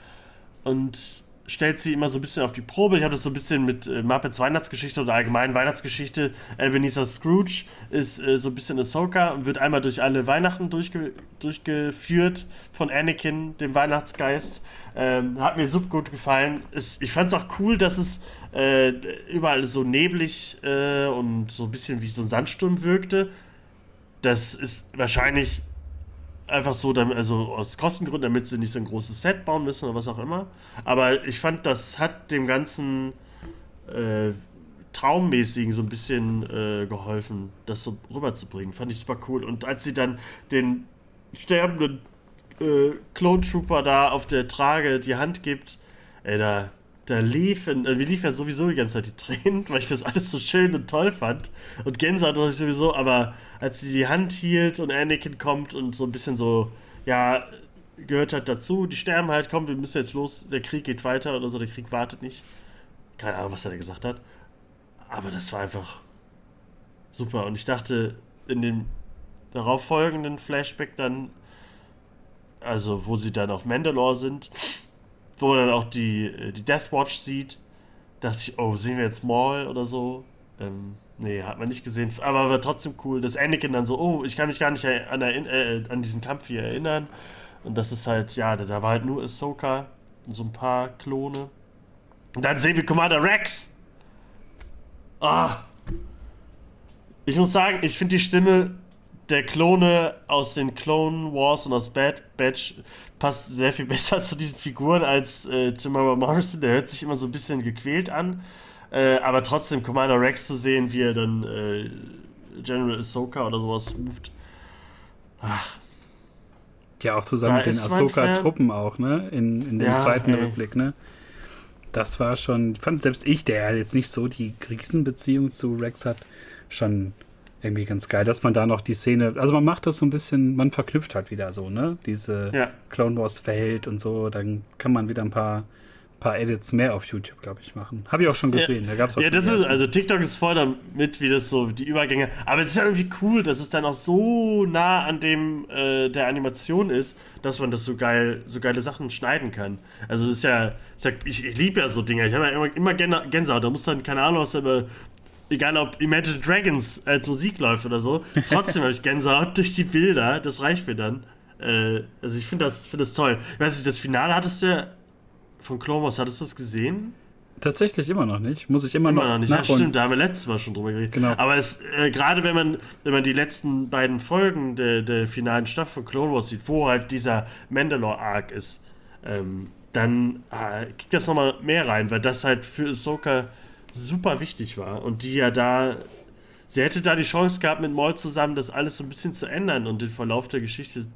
und stellt sie immer so ein bisschen auf die Probe. Ich habe das so ein bisschen mit äh, Muppets Weihnachtsgeschichte oder allgemein Weihnachtsgeschichte. Ebenezer Scrooge ist äh, so ein bisschen Ahsoka und wird einmal durch alle Weihnachten durchge durchgeführt von Anakin, dem Weihnachtsgeist. Ähm, hat mir super gut gefallen. Ist, ich fand es auch cool, dass es äh, überall so neblig äh, und so ein bisschen wie so ein Sandsturm wirkte. Das ist wahrscheinlich einfach so, also aus Kostengründen, damit sie nicht so ein großes Set bauen müssen oder was auch immer. Aber ich fand, das hat dem ganzen äh, Traummäßigen so ein bisschen äh, geholfen, das so rüberzubringen. Fand ich super cool. Und als sie dann den sterbenden äh, Clone Trooper da auf der Trage die Hand gibt, ey, da, da liefen, äh, wir liefen ja sowieso die ganze Zeit die Tränen, weil ich das alles so schön und toll fand. Und Gänsehaut hatte ich sowieso, aber als sie die Hand hielt und Anakin kommt und so ein bisschen so, ja, gehört halt dazu, die sterben halt, komm, wir müssen jetzt los, der Krieg geht weiter oder so, der Krieg wartet nicht. Keine Ahnung, was er da gesagt hat. Aber das war einfach super. Und ich dachte, in dem darauf folgenden Flashback dann, also wo sie dann auf Mandalore sind, wo man dann auch die, äh, die Death Watch sieht, dachte ich, oh, sehen wir jetzt Maul oder so? Ähm, nee, hat man nicht gesehen, aber war trotzdem cool, dass Anakin dann so, oh, ich kann mich gar nicht an, äh, an diesen Kampf hier erinnern. Und das ist halt, ja, da war halt nur Ahsoka und so ein paar Klone. Und dann sehen wir Commander Rex. Ah. Ich muss sagen, ich finde die Stimme der Klone aus den Clone Wars und aus Bad Batch passt sehr viel besser zu diesen Figuren als äh, Tamara Morrison. Der hört sich immer so ein bisschen gequält an. Äh, aber trotzdem Commander Rex zu sehen, wie er dann äh, General Ahsoka oder sowas ruft. Ach. Ja, auch zusammen mit den Ahsoka-Truppen auch, ne? In, in dem ja, zweiten hey. Rückblick, ne? Das war schon, fand selbst ich, der jetzt nicht so die Krisenbeziehung zu Rex hat, schon irgendwie ganz geil, dass man da noch die Szene, also man macht das so ein bisschen, man verknüpft halt wieder so, ne? Diese ja. Clone Wars Welt und so, dann kann man wieder ein paar paar Edits mehr auf YouTube, glaube ich, machen. Habe ich auch schon gesehen. Ja, da gab's auch ja das ist, also TikTok ist voll damit, wie das so, die Übergänge. Aber es ist ja irgendwie cool, dass es dann auch so nah an dem äh, der Animation ist, dass man das so geil, so geile Sachen schneiden kann. Also es ist ja, ist ja ich, ich liebe ja so Dinge. Ich habe ja immer, immer Gänsehaut. Da muss dann, keine Ahnung, was aber egal ob Imagine Dragons als Musik läuft oder so, trotzdem habe ich Gänsehaut durch die Bilder. Das reicht mir dann. Äh, also ich finde das, find das toll. Ich weiß nicht, das Finale hattest du ja von Clone Wars, hattest du das gesehen? Tatsächlich immer noch nicht. Muss ich immer, immer noch, noch nicht. Ja, stimmt, da haben wir letztes Mal schon drüber geredet. Genau. Aber es, äh, gerade wenn man, wenn man die letzten beiden Folgen der, der finalen Staffel von Clone Wars sieht, wo halt dieser Mandalore-Arc ist, ähm, dann äh, kriegt das nochmal mehr rein, weil das halt für Ahsoka super wichtig war. Und die ja da, sie hätte da die Chance gehabt, mit Maul zusammen das alles so ein bisschen zu ändern und den Verlauf der Geschichte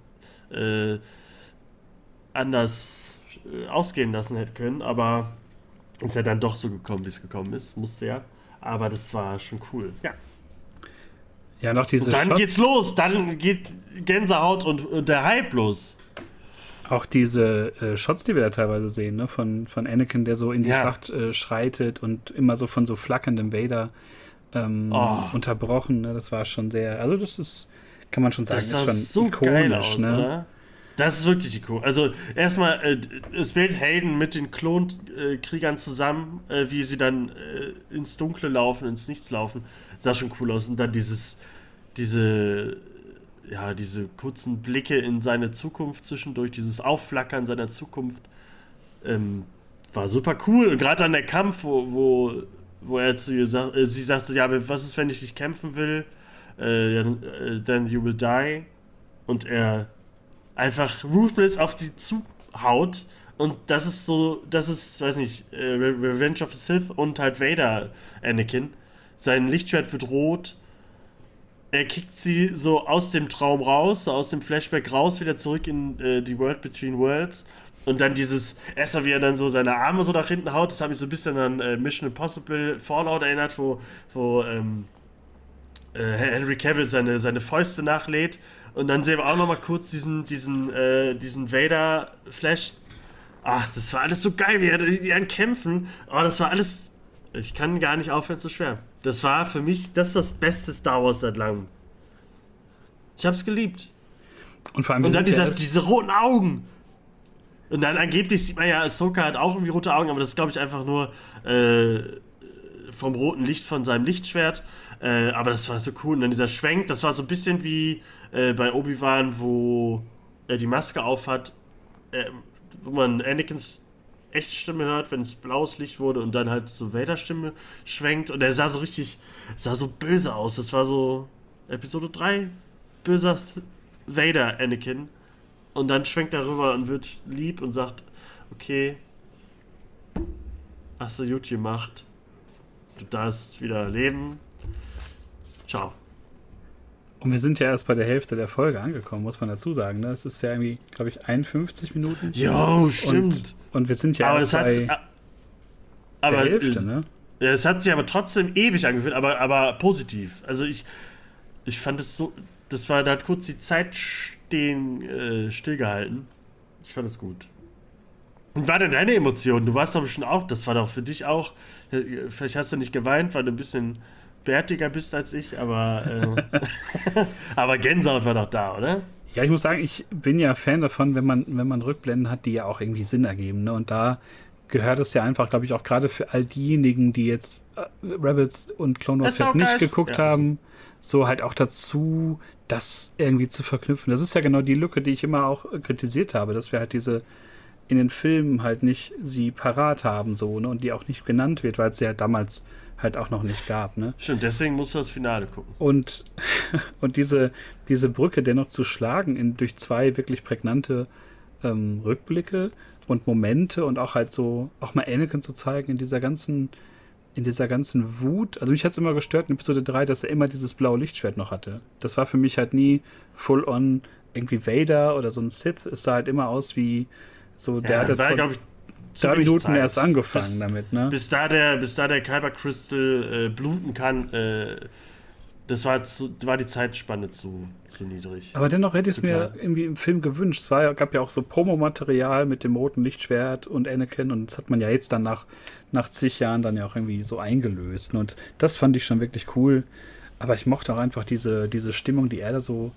äh, anders äh, ausgehen lassen hätte können, aber ist ja dann doch so gekommen, wie es gekommen ist. Musste ja. Aber das war schon cool. Ja. Ja, noch diese. Und dann Shots. geht's los. Dann geht Gänsehaut und, und der Hype los. Auch diese äh, Shots, die wir da teilweise sehen, ne? von, von Anakin, der so in die ja. Schlacht äh, schreitet und immer so von so flackerndem Vader ähm, oh. unterbrochen. Ne? Das war schon sehr. Also, das ist, kann man schon sagen, das ist schon so ikonisch. Geil aus, ne? Oder? Das ist wirklich cool. Also erstmal, äh, es wählt Hayden mit den Klonkriegern zusammen, äh, wie sie dann äh, ins Dunkle laufen, ins Nichts laufen. Sah schon cool aus. Und dann dieses, diese, ja, diese kurzen Blicke in seine Zukunft zwischendurch, dieses Aufflackern seiner Zukunft, ähm, war super cool. Und gerade dann der Kampf, wo, wo, wo er zu ihr sagt, äh, sie sagt so, ja, was ist, wenn ich nicht kämpfen will? Äh, äh, then you will die. Und er einfach ruthless auf die zuhaut. Und das ist so, das ist, weiß nicht, äh, Revenge of the Sith und halt Vader Anakin. Sein Lichtschwert wird rot. Er kickt sie so aus dem Traum raus, so aus dem Flashback raus, wieder zurück in äh, die World Between Worlds. Und dann dieses, erstmal wie er dann so seine Arme so nach hinten haut, das hat mich so ein bisschen an äh, Mission Impossible Fallout erinnert, wo, wo ähm, äh, Henry Cavill seine, seine Fäuste nachlädt und dann sehen wir auch noch mal kurz diesen, diesen, äh, diesen Vader-Flash. Ach, das war alles so geil, wie die, die an kämpfen. Oh, das war alles. Ich kann gar nicht aufhören zu schwärmen. Das war für mich, das ist das beste Star Wars seit langem. Ich hab's geliebt. Und vor allem. Und dann dieser, diese roten Augen. Und dann angeblich sieht man ja, Ahsoka hat auch irgendwie rote Augen, aber das ist, glaube ich, einfach nur äh, vom roten Licht von seinem Lichtschwert. Äh, aber das war so cool. Und dann dieser Schwenk, das war so ein bisschen wie äh, bei Obi-Wan, wo er die Maske aufhat, äh, wo man Anakins echte Stimme hört, wenn es blaues Licht wurde und dann halt so Vader-Stimme schwenkt. Und er sah so richtig, sah so böse aus. Das war so Episode 3, böser Vader Anakin. Und dann schwenkt er rüber und wird lieb und sagt, okay, hast du gut gemacht. Du darfst wieder leben. Ciao. Und wir sind ja erst bei der Hälfte der Folge angekommen, muss man dazu sagen. Ne? Es ist ja irgendwie, glaube ich, 51 Minuten. Jo, stimmt. Und, und wir sind ja aber erst bei aber, der Hälfte, ne? Es hat sich aber trotzdem ewig angefühlt, aber, aber positiv. Also ich, ich fand es so, das war, da hat kurz die Zeit stehen, äh, stillgehalten. Ich fand es gut. Und war denn deine Emotion? Du warst doch schon auch, das war doch für dich auch, vielleicht hast du nicht geweint, weil du ein bisschen bärtiger bist als ich, aber, äh, aber Gänsehaut war doch da, oder? Ja, ich muss sagen, ich bin ja Fan davon, wenn man, wenn man Rückblenden hat, die ja auch irgendwie Sinn ergeben. Ne? Und da gehört es ja einfach, glaube ich, auch gerade für all diejenigen, die jetzt äh, Rebels und Clone Wars nicht geil. geguckt ja, haben, so halt auch dazu, das irgendwie zu verknüpfen. Das ist ja genau die Lücke, die ich immer auch kritisiert habe, dass wir halt diese in den Filmen halt nicht sie parat haben, so, ne? Und die auch nicht genannt wird, weil es ja damals halt auch noch nicht gab. Ne? Stimmt, deswegen musst du das Finale gucken. Und, und diese, diese Brücke dennoch zu schlagen in, durch zwei wirklich prägnante ähm, Rückblicke und Momente und auch halt so, auch mal Anakin zu zeigen in dieser ganzen, in dieser ganzen Wut. Also mich hat es immer gestört in Episode 3, dass er immer dieses blaue Lichtschwert noch hatte. Das war für mich halt nie full on irgendwie Vader oder so ein Sith. Es sah halt immer aus wie so, der ja, hatte war, glaube ich, drei Minuten Zeit. erst angefangen bis, damit, ne? Bis da der, bis da der Kyber Crystal äh, bluten kann, äh, das war, zu, war die Zeitspanne zu, zu niedrig. Aber dennoch hätte ich es mir irgendwie im Film gewünscht. Es war, gab ja auch so Promomaterial mit dem roten Lichtschwert und Anakin und das hat man ja jetzt dann nach, nach zig Jahren dann ja auch irgendwie so eingelöst. Und das fand ich schon wirklich cool. Aber ich mochte auch einfach diese, diese Stimmung, die er da so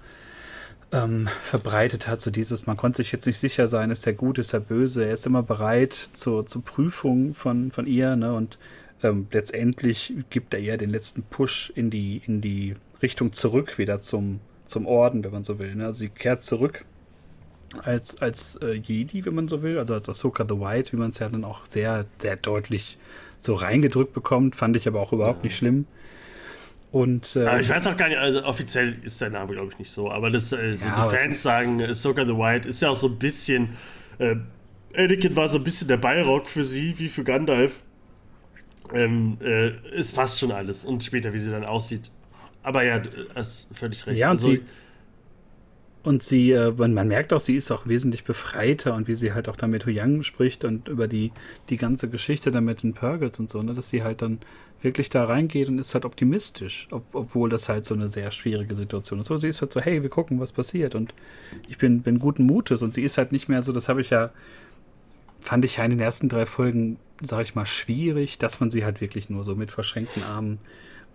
ähm, verbreitet hat, so dieses, man konnte sich jetzt nicht sicher sein, ist er gut, ist er böse, er ist immer bereit zur, zur Prüfung von, von ihr, ne? Und ähm, letztendlich gibt er ihr den letzten Push in die, in die Richtung zurück, wieder zum, zum Orden, wenn man so will. Ne? Also sie kehrt zurück als, als äh, Jedi, wenn man so will, also als Ahsoka the White, wie man es ja dann auch sehr, sehr deutlich so reingedrückt bekommt, fand ich aber auch überhaupt nicht schlimm. Und, äh, ich weiß auch gar nicht, also offiziell ist der Name, glaube ich, nicht so, aber das, äh, so ja, die Fans sagen, Ahsoka the White ist ja auch so ein bisschen, äh, Anakin war so ein bisschen der Bayrock für sie, wie für Gandalf. Ähm, äh, es passt schon alles und später, wie sie dann aussieht. Aber ja, hast völlig recht. Ja, und also, sie, und sie äh, man, merkt auch, sie ist auch wesentlich befreiter und wie sie halt auch damit Huyang spricht und über die, die ganze Geschichte damit in Purgles und so, ne, dass sie halt dann wirklich da reingeht und ist halt optimistisch, ob, obwohl das halt so eine sehr schwierige Situation ist. So, sie ist halt so, hey, wir gucken, was passiert und ich bin, bin guten Mutes und sie ist halt nicht mehr so, das habe ich ja, fand ich ja in den ersten drei Folgen, sage ich mal, schwierig, dass man sie halt wirklich nur so mit verschränkten Armen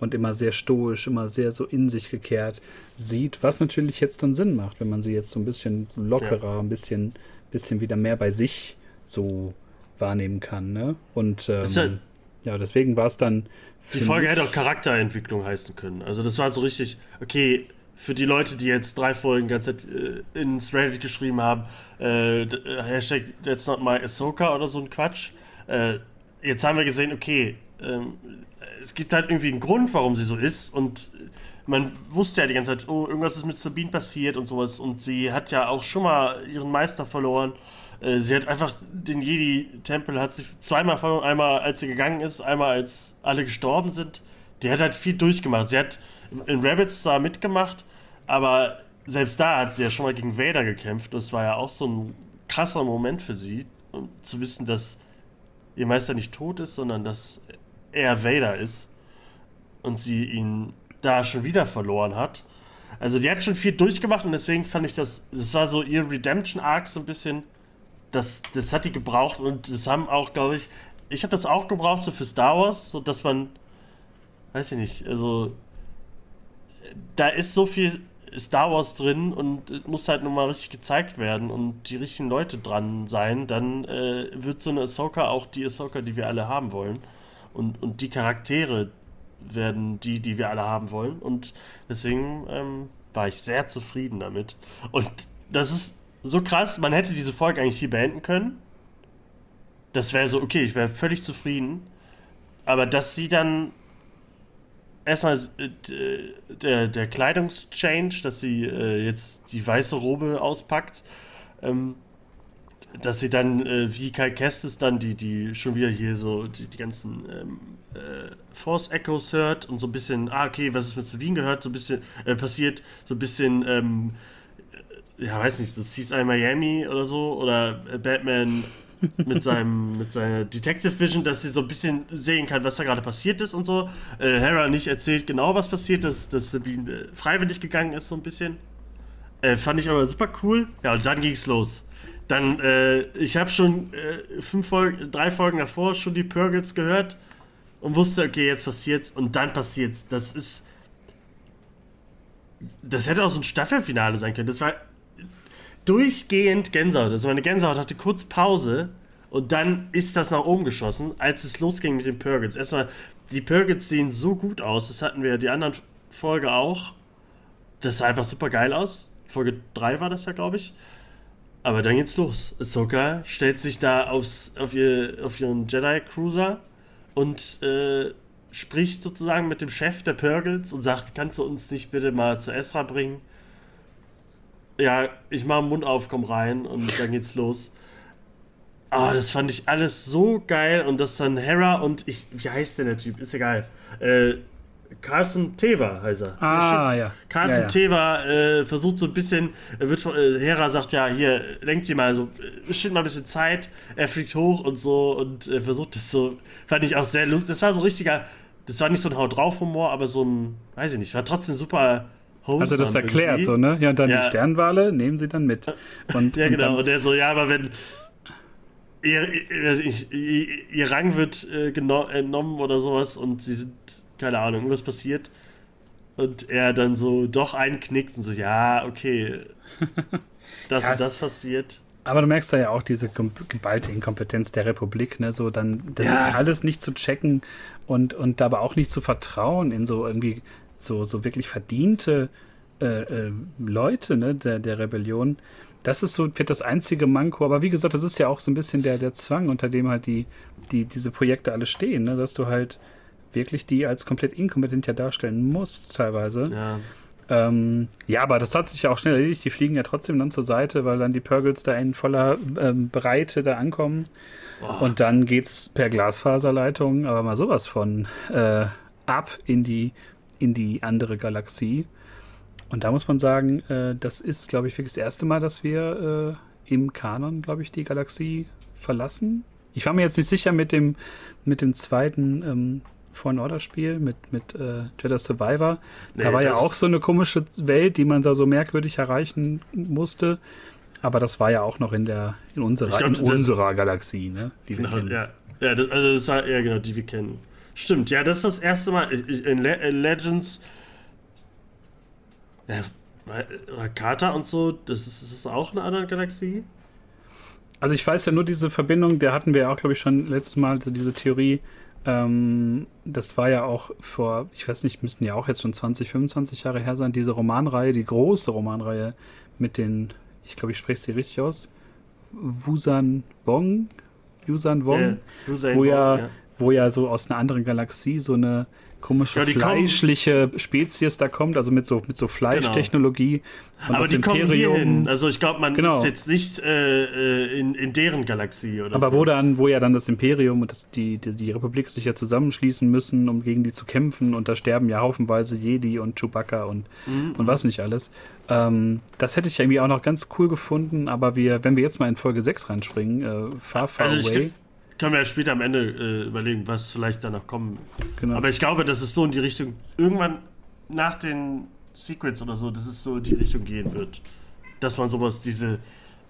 und immer sehr stoisch, immer sehr so in sich gekehrt sieht, was natürlich jetzt dann Sinn macht, wenn man sie jetzt so ein bisschen lockerer, ja. ein bisschen, bisschen wieder mehr bei sich so wahrnehmen kann. Ne? Und ähm, ja, ja, deswegen war es dann. Die Folge hätte auch Charakterentwicklung heißen können. Also das war so richtig, okay, für die Leute, die jetzt drei Folgen ganz äh, ins Reddit geschrieben haben, äh, Hashtag That's not my Ahsoka oder so ein Quatsch. Äh, jetzt haben wir gesehen, okay, ähm, es gibt halt irgendwie einen Grund, warum sie so ist und man wusste ja die ganze Zeit, oh, irgendwas ist mit Sabine passiert und sowas und sie hat ja auch schon mal ihren Meister verloren. Äh, sie hat einfach den Jedi-Tempel hat sie zweimal verloren, einmal als sie gegangen ist, einmal als alle gestorben sind. Die hat halt viel durchgemacht. Sie hat in Rabbits zwar mitgemacht, aber selbst da hat sie ja schon mal gegen Vader gekämpft. Das war ja auch so ein krasser Moment für sie, um zu wissen, dass ihr Meister nicht tot ist, sondern dass er Vader ist und sie ihn da schon wieder verloren hat. Also die hat schon viel durchgemacht und deswegen fand ich das, das war so ihr Redemption Arc so ein bisschen, das, das hat die gebraucht und das haben auch, glaube ich, ich habe das auch gebraucht so für Star Wars, so dass man, weiß ich nicht, also da ist so viel Star Wars drin und muss halt nun mal richtig gezeigt werden und die richtigen Leute dran sein, dann äh, wird so eine Ahsoka auch die Ahsoka, die wir alle haben wollen und, und die Charaktere werden die, die wir alle haben wollen. Und deswegen ähm, war ich sehr zufrieden damit. Und das ist so krass, man hätte diese Folge eigentlich hier beenden können. Das wäre so, okay, ich wäre völlig zufrieden. Aber dass sie dann erstmal äh, der, der Kleidungschange, dass sie äh, jetzt die weiße Robe auspackt, ähm, dass sie dann, äh, wie Kai Kestis dann die, die schon wieder hier so die, die ganzen ähm, äh, Force Echoes hört und so ein bisschen, ah, okay, was ist mit Sabine gehört, so ein bisschen äh, passiert, so ein bisschen, ähm, äh, ja, weiß nicht, so CSI Miami oder so, oder äh, Batman mit seinem mit seiner Detective Vision, dass sie so ein bisschen sehen kann, was da gerade passiert ist und so. Äh, Hera nicht erzählt genau, was passiert ist, dass Sabine äh, freiwillig gegangen ist, so ein bisschen. Äh, fand ich aber super cool. Ja, und dann ging's los. Dann, äh, ich habe schon äh, fünf Folgen, drei Folgen davor schon die Purgles gehört und wusste, okay, jetzt passiert's und dann passiert's. Das ist. Das hätte auch so ein Staffelfinale sein können. Das war durchgehend Gänsehaut. Also meine Gänsehaut hatte kurz Pause und dann ist das nach oben geschossen, als es losging mit den Purgles. Erstmal, die Purgles sehen so gut aus. Das hatten wir die anderen Folge auch. Das sah einfach super geil aus. Folge 3 war das ja, glaube ich. Aber dann geht's los. Ahsoka stellt sich da aufs, auf, ihr, auf ihren Jedi-Cruiser und äh, spricht sozusagen mit dem Chef der Purgles und sagt, kannst du uns nicht bitte mal zu Esra bringen? Ja, ich mach den Mund auf, komm rein und dann geht's los. Ah, das fand ich alles so geil und das dann Hera und ich, wie heißt denn der Typ? Ist egal. Äh, Carson Teva heißt er. Ah, ja. Carson ja, ja. Teva äh, versucht so ein bisschen, er wird von, äh, Hera sagt ja, hier, lenkt sie mal so, äh, steht mal ein bisschen Zeit, er fliegt hoch und so und äh, versucht das so, fand ich auch sehr lustig. Das war so richtiger, das war nicht so ein Haut drauf Humor, aber so ein, weiß ich nicht, war trotzdem super Host Also das erklärt irgendwie. so, ne? Ja, und dann ja. die Sternwale nehmen sie dann mit. Und, ja, genau. Und, und der so, ja, aber wenn ihr, ihr, ihr Rang wird äh, entnommen oder sowas und sie sind keine Ahnung, was passiert. Und er dann so doch einknickt und so, ja, okay, das ja, und das passiert. Aber du merkst da ja auch diese geballte Inkompetenz der Republik, ne? So dann, das ja. ist alles nicht zu checken und, und aber auch nicht zu vertrauen in so irgendwie so, so wirklich verdiente äh, äh, Leute, ne, der, der Rebellion. Das ist so, wird das einzige Manko. Aber wie gesagt, das ist ja auch so ein bisschen der, der Zwang, unter dem halt die, die, diese Projekte alle stehen, ne? Dass du halt wirklich die als komplett inkompetent ja darstellen muss, teilweise. Ja. Ähm, ja, aber das hat sich ja auch schnell erledigt. Die fliegen ja trotzdem dann zur Seite, weil dann die Purgles da in voller ähm, Breite da ankommen. Oh. Und dann geht's per Glasfaserleitung, aber mal sowas von äh, ab in die, in die andere Galaxie. Und da muss man sagen, äh, das ist, glaube ich, wirklich das erste Mal, dass wir äh, im Kanon, glaube ich, die Galaxie verlassen. Ich war mir jetzt nicht sicher mit dem, mit dem zweiten ähm, Fallen Order Spiel mit, mit äh, Jedi Survivor. Nee, da war ja auch so eine komische Welt, die man da so merkwürdig erreichen musste. Aber das war ja auch noch in der in unserer, glaub, in unserer Galaxie, ne? Die genau, wir kennen. Ja, ja das, also das war ja genau die wir kennen. Stimmt, ja, das ist das erste Mal. In, Le in Legends. Ja, Rakata und so, das ist, das ist auch eine andere Galaxie. Also ich weiß ja nur diese Verbindung, der hatten wir ja auch, glaube ich, schon letztes Mal, also diese Theorie. Ähm, das war ja auch vor, ich weiß nicht, müssten ja auch jetzt schon 20, 25 Jahre her sein, diese Romanreihe, die große Romanreihe mit den, ich glaube, ich spreche sie richtig aus, Wusan Wong, Yusan Wong, ja, wo, ja, ja, wo ja so aus einer anderen Galaxie so eine komische ja, fleischliche kommen, Spezies da kommt, also mit so, mit so Fleischtechnologie. Genau. Aber die Imperium, kommen hier hin. Also ich glaube, man genau. ist jetzt nicht äh, äh, in, in deren Galaxie oder Aber so. wo dann, wo ja dann das Imperium und das, die, die, die, Republik sich ja zusammenschließen müssen, um gegen die zu kämpfen und da sterben ja haufenweise Jedi und Chewbacca und, mhm. und was nicht alles. Ähm, das hätte ich irgendwie auch noch ganz cool gefunden, aber wir, wenn wir jetzt mal in Folge 6 reinspringen, äh, Far Far also Away können wir ja später am Ende äh, überlegen, was vielleicht danach kommen. Genau. Aber ich glaube, dass es so in die Richtung, irgendwann nach den Secrets oder so, dass es so in die Richtung gehen wird. Dass man sowas, diese,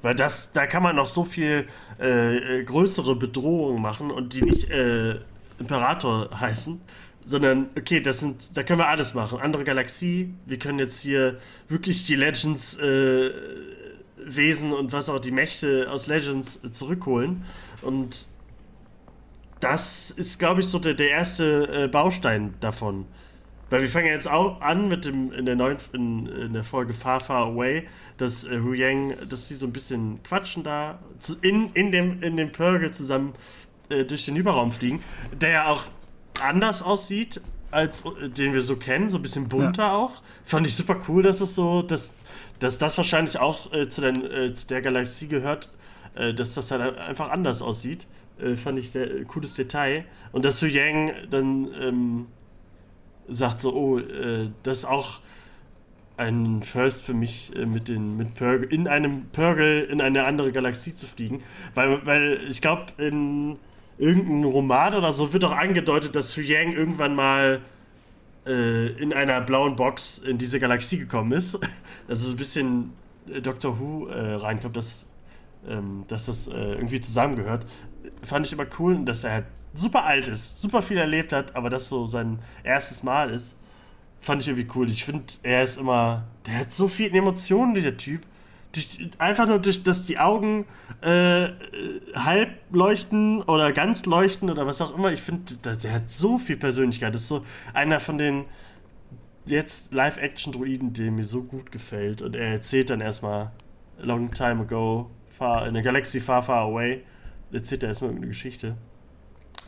weil das, da kann man noch so viel äh, äh größere Bedrohungen machen und die nicht äh, Imperator heißen, sondern okay, das sind, da können wir alles machen. Andere Galaxie, wir können jetzt hier wirklich die Legends äh, Wesen und was auch die Mächte aus Legends zurückholen und das ist, glaube ich, so der, der erste äh, Baustein davon. Weil wir fangen ja jetzt auch an mit dem in der neuen in, in der Folge Far Far Away, dass äh, Hu Yang, dass sie so ein bisschen quatschen da zu, in, in dem in dem Purge zusammen äh, durch den Überraum fliegen, der ja auch anders aussieht als äh, den wir so kennen, so ein bisschen bunter ja. auch. Fand ich super cool, dass es so, dass, dass das wahrscheinlich auch äh, zu, den, äh, zu der Galaxie gehört, äh, dass das halt einfach anders aussieht. Äh, fand ich sehr äh, cooles Detail. Und dass Su Yang dann ähm, sagt so, oh, äh, das ist auch ein First für mich, äh, mit, den, mit Purgle, in einem Purgle in eine andere Galaxie zu fliegen. Weil, weil ich glaube, in irgendeinem Roman oder so wird auch angedeutet, dass Su Yang irgendwann mal äh, in einer blauen Box in diese Galaxie gekommen ist. Also so ein bisschen Doctor Who äh, reinkommt, dass, ähm, dass das äh, irgendwie zusammengehört fand ich immer cool, dass er halt super alt ist, super viel erlebt hat, aber das so sein erstes Mal ist. Fand ich irgendwie cool. Ich finde, er ist immer. Der hat so viele Emotionen, dieser Typ. Durch, einfach nur durch, dass die Augen äh, halb leuchten oder ganz leuchten oder was auch immer. Ich finde, der, der, hat so viel Persönlichkeit. Das ist so einer von den jetzt Live-Action-Druiden, der mir so gut gefällt. Und er erzählt dann erstmal long time ago, far, in a galaxy far, far away erzählt er erstmal irgendeine Geschichte.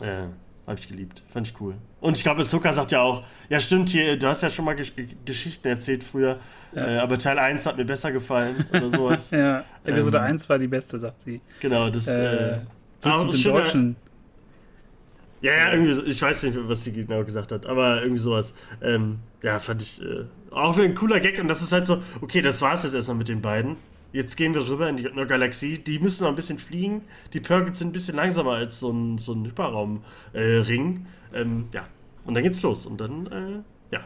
Äh, habe ich geliebt. Fand ich cool. Und ich glaube, Zucker sagt ja auch, ja stimmt, hier, du hast ja schon mal Gesch Geschichten erzählt früher, ja. äh, aber Teil 1 hat mir besser gefallen oder sowas. ja, Episode ähm, 1 war die beste, sagt sie. Genau, das äh, äh, auch im Deutschen. Ja, ja, irgendwie, so, ich weiß nicht, was sie genau gesagt hat, aber irgendwie sowas. Ähm, ja, fand ich äh, auch ein cooler Gag und das ist halt so, okay, das war es jetzt erstmal mit den beiden. Jetzt gehen wir rüber in die eine Galaxie. Die müssen noch ein bisschen fliegen. Die Perkins sind ein bisschen langsamer als so ein, so ein Hyperraumring. Äh, ähm, ja, und dann geht's los. Und dann, äh, ja.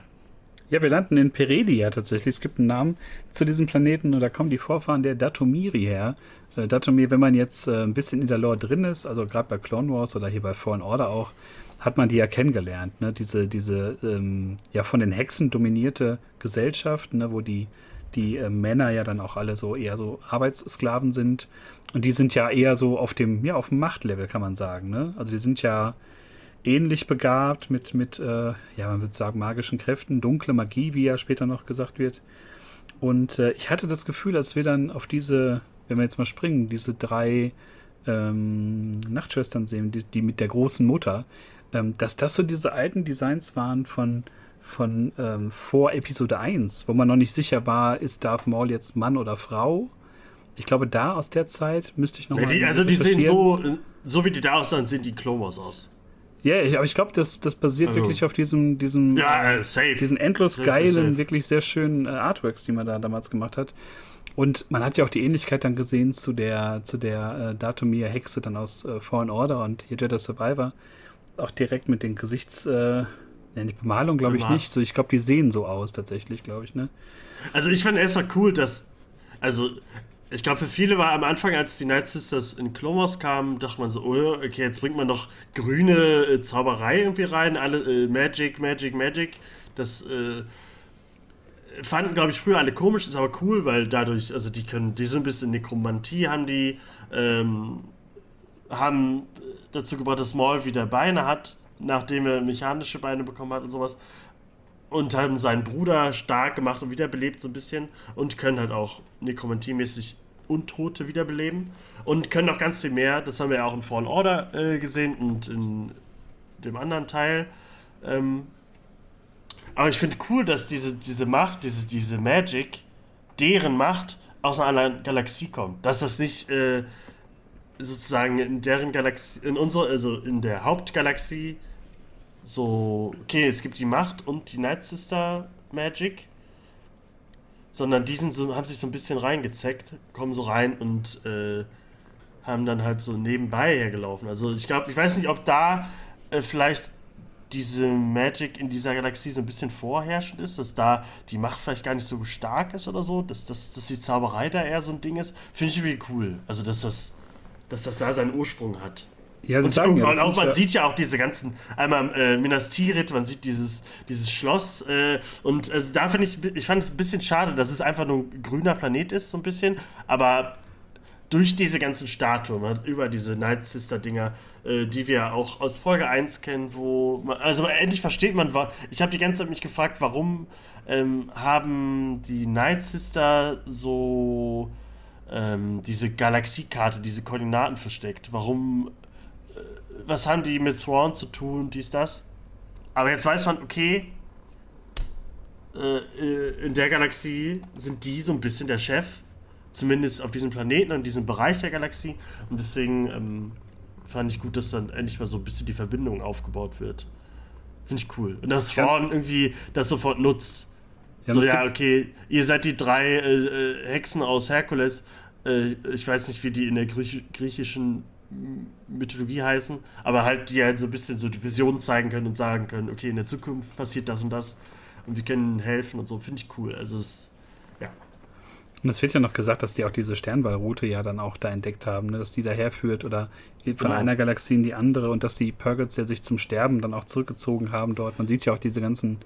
Ja, wir landen in Peredia tatsächlich. Es gibt einen Namen zu diesem Planeten und da kommen die Vorfahren der Datomiri her. Äh, Datomiri, wenn man jetzt äh, ein bisschen in der Lore drin ist, also gerade bei Clone Wars oder hier bei Fallen Order auch, hat man die ja kennengelernt. Ne? Diese, diese ähm, ja von den Hexen dominierte Gesellschaft, ne? wo die die äh, Männer ja dann auch alle so eher so Arbeitssklaven sind. Und die sind ja eher so auf dem, ja, auf dem Machtlevel, kann man sagen. Ne? Also die sind ja ähnlich begabt mit, mit äh, ja, man würde sagen, magischen Kräften, dunkle Magie, wie ja später noch gesagt wird. Und äh, ich hatte das Gefühl, als wir dann auf diese, wenn wir jetzt mal springen, diese drei ähm, Nachtschwestern sehen, die, die, mit der großen Mutter, ähm, dass das so diese alten Designs waren von von ähm, vor Episode 1, wo man noch nicht sicher war, ist Darth Maul jetzt Mann oder Frau. Ich glaube, da aus der Zeit müsste ich noch ja. Die, also, die sehen so, so wie die da aussehen, sehen die Clone Wars aus. Ja, yeah, aber ich glaube, das, das basiert also. wirklich auf diesem, diesem, ja, äh, safe. diesen endlos safe, geilen, safe. wirklich sehr schönen äh, Artworks, die man da damals gemacht hat. Und man hat ja auch die Ähnlichkeit dann gesehen zu der, zu der äh, Datumir Hexe dann aus äh, Fallen Order und Jedi Survivor. Auch direkt mit den Gesichts, äh, ja, nicht Bemalung, glaube ich nicht. So, ich glaube, die sehen so aus tatsächlich, glaube ich, ne? Also ich fand erstmal cool, dass. Also, ich glaube, für viele war am Anfang, als die Night Sisters in Clone kamen, dachte man so, oh, okay, jetzt bringt man noch grüne äh, Zauberei irgendwie rein, alle äh, Magic, Magic, Magic. Das äh, fanden, glaube ich, früher alle komisch, ist aber cool, weil dadurch, also die können, die sind ein bisschen Nekromantie, haben die, ähm, haben dazu gebracht, dass Maul wieder Beine hat, nachdem er mechanische Beine bekommen hat und sowas und haben seinen Bruder stark gemacht und wiederbelebt so ein bisschen und können halt auch nekromantie-mäßig Untote wiederbeleben und können noch ganz viel mehr. Das haben wir ja auch in Fallen Order äh, gesehen und in dem anderen Teil. Ähm, aber ich finde cool, dass diese, diese Macht, diese, diese Magic, deren Macht aus einer anderen Galaxie kommt. Dass das nicht äh, sozusagen in deren Galaxie, in unserer, also in der Hauptgalaxie so, okay, es gibt die Macht und die Night Sister Magic, sondern die sind so, haben sich so ein bisschen reingezeckt, kommen so rein und äh, haben dann halt so nebenbei hergelaufen. Also ich glaube, ich weiß nicht, ob da äh, vielleicht diese Magic in dieser Galaxie so ein bisschen vorherrschend ist, dass da die Macht vielleicht gar nicht so stark ist oder so, dass, dass, dass die Zauberei da eher so ein Ding ist, finde ich irgendwie cool. Also dass das, dass das da seinen Ursprung hat. Ja, und, sagen, ja, und auch man ja. sieht ja auch diese ganzen, einmal äh, Minas Tirith, man sieht dieses, dieses Schloss äh, und also da finde ich, ich fand es ein bisschen schade, dass es einfach nur ein grüner Planet ist, so ein bisschen, aber durch diese ganzen Statuen, man hat über diese Night Sister Dinger, äh, die wir auch aus Folge 1 kennen, wo man, also endlich versteht man, ich habe die ganze Zeit mich gefragt, warum ähm, haben die Night Sister so ähm, diese Galaxiekarte, diese Koordinaten versteckt? Warum was haben die mit Thrawn zu tun, dies, das. Aber jetzt weiß man, okay, äh, äh, in der Galaxie sind die so ein bisschen der Chef. Zumindest auf diesem Planeten und diesem Bereich der Galaxie. Und deswegen ähm, fand ich gut, dass dann endlich mal so ein bisschen die Verbindung aufgebaut wird. Finde ich cool. Und dass Thrawn irgendwie das sofort nutzt. Ja, so, ja, okay, ihr seid die drei äh, äh, Hexen aus Herkules. Äh, ich weiß nicht, wie die in der Griech griechischen Mythologie heißen, aber halt die halt so ein bisschen so die Visionen zeigen können und sagen können, okay, in der Zukunft passiert das und das und wir können helfen und so, finde ich cool. Also es, ja. Und es wird ja noch gesagt, dass die auch diese Sternballroute ja dann auch da entdeckt haben, ne? dass die daherführt oder von genau. einer Galaxie in die andere und dass die Purgats ja sich zum Sterben dann auch zurückgezogen haben dort. Man sieht ja auch diese ganzen.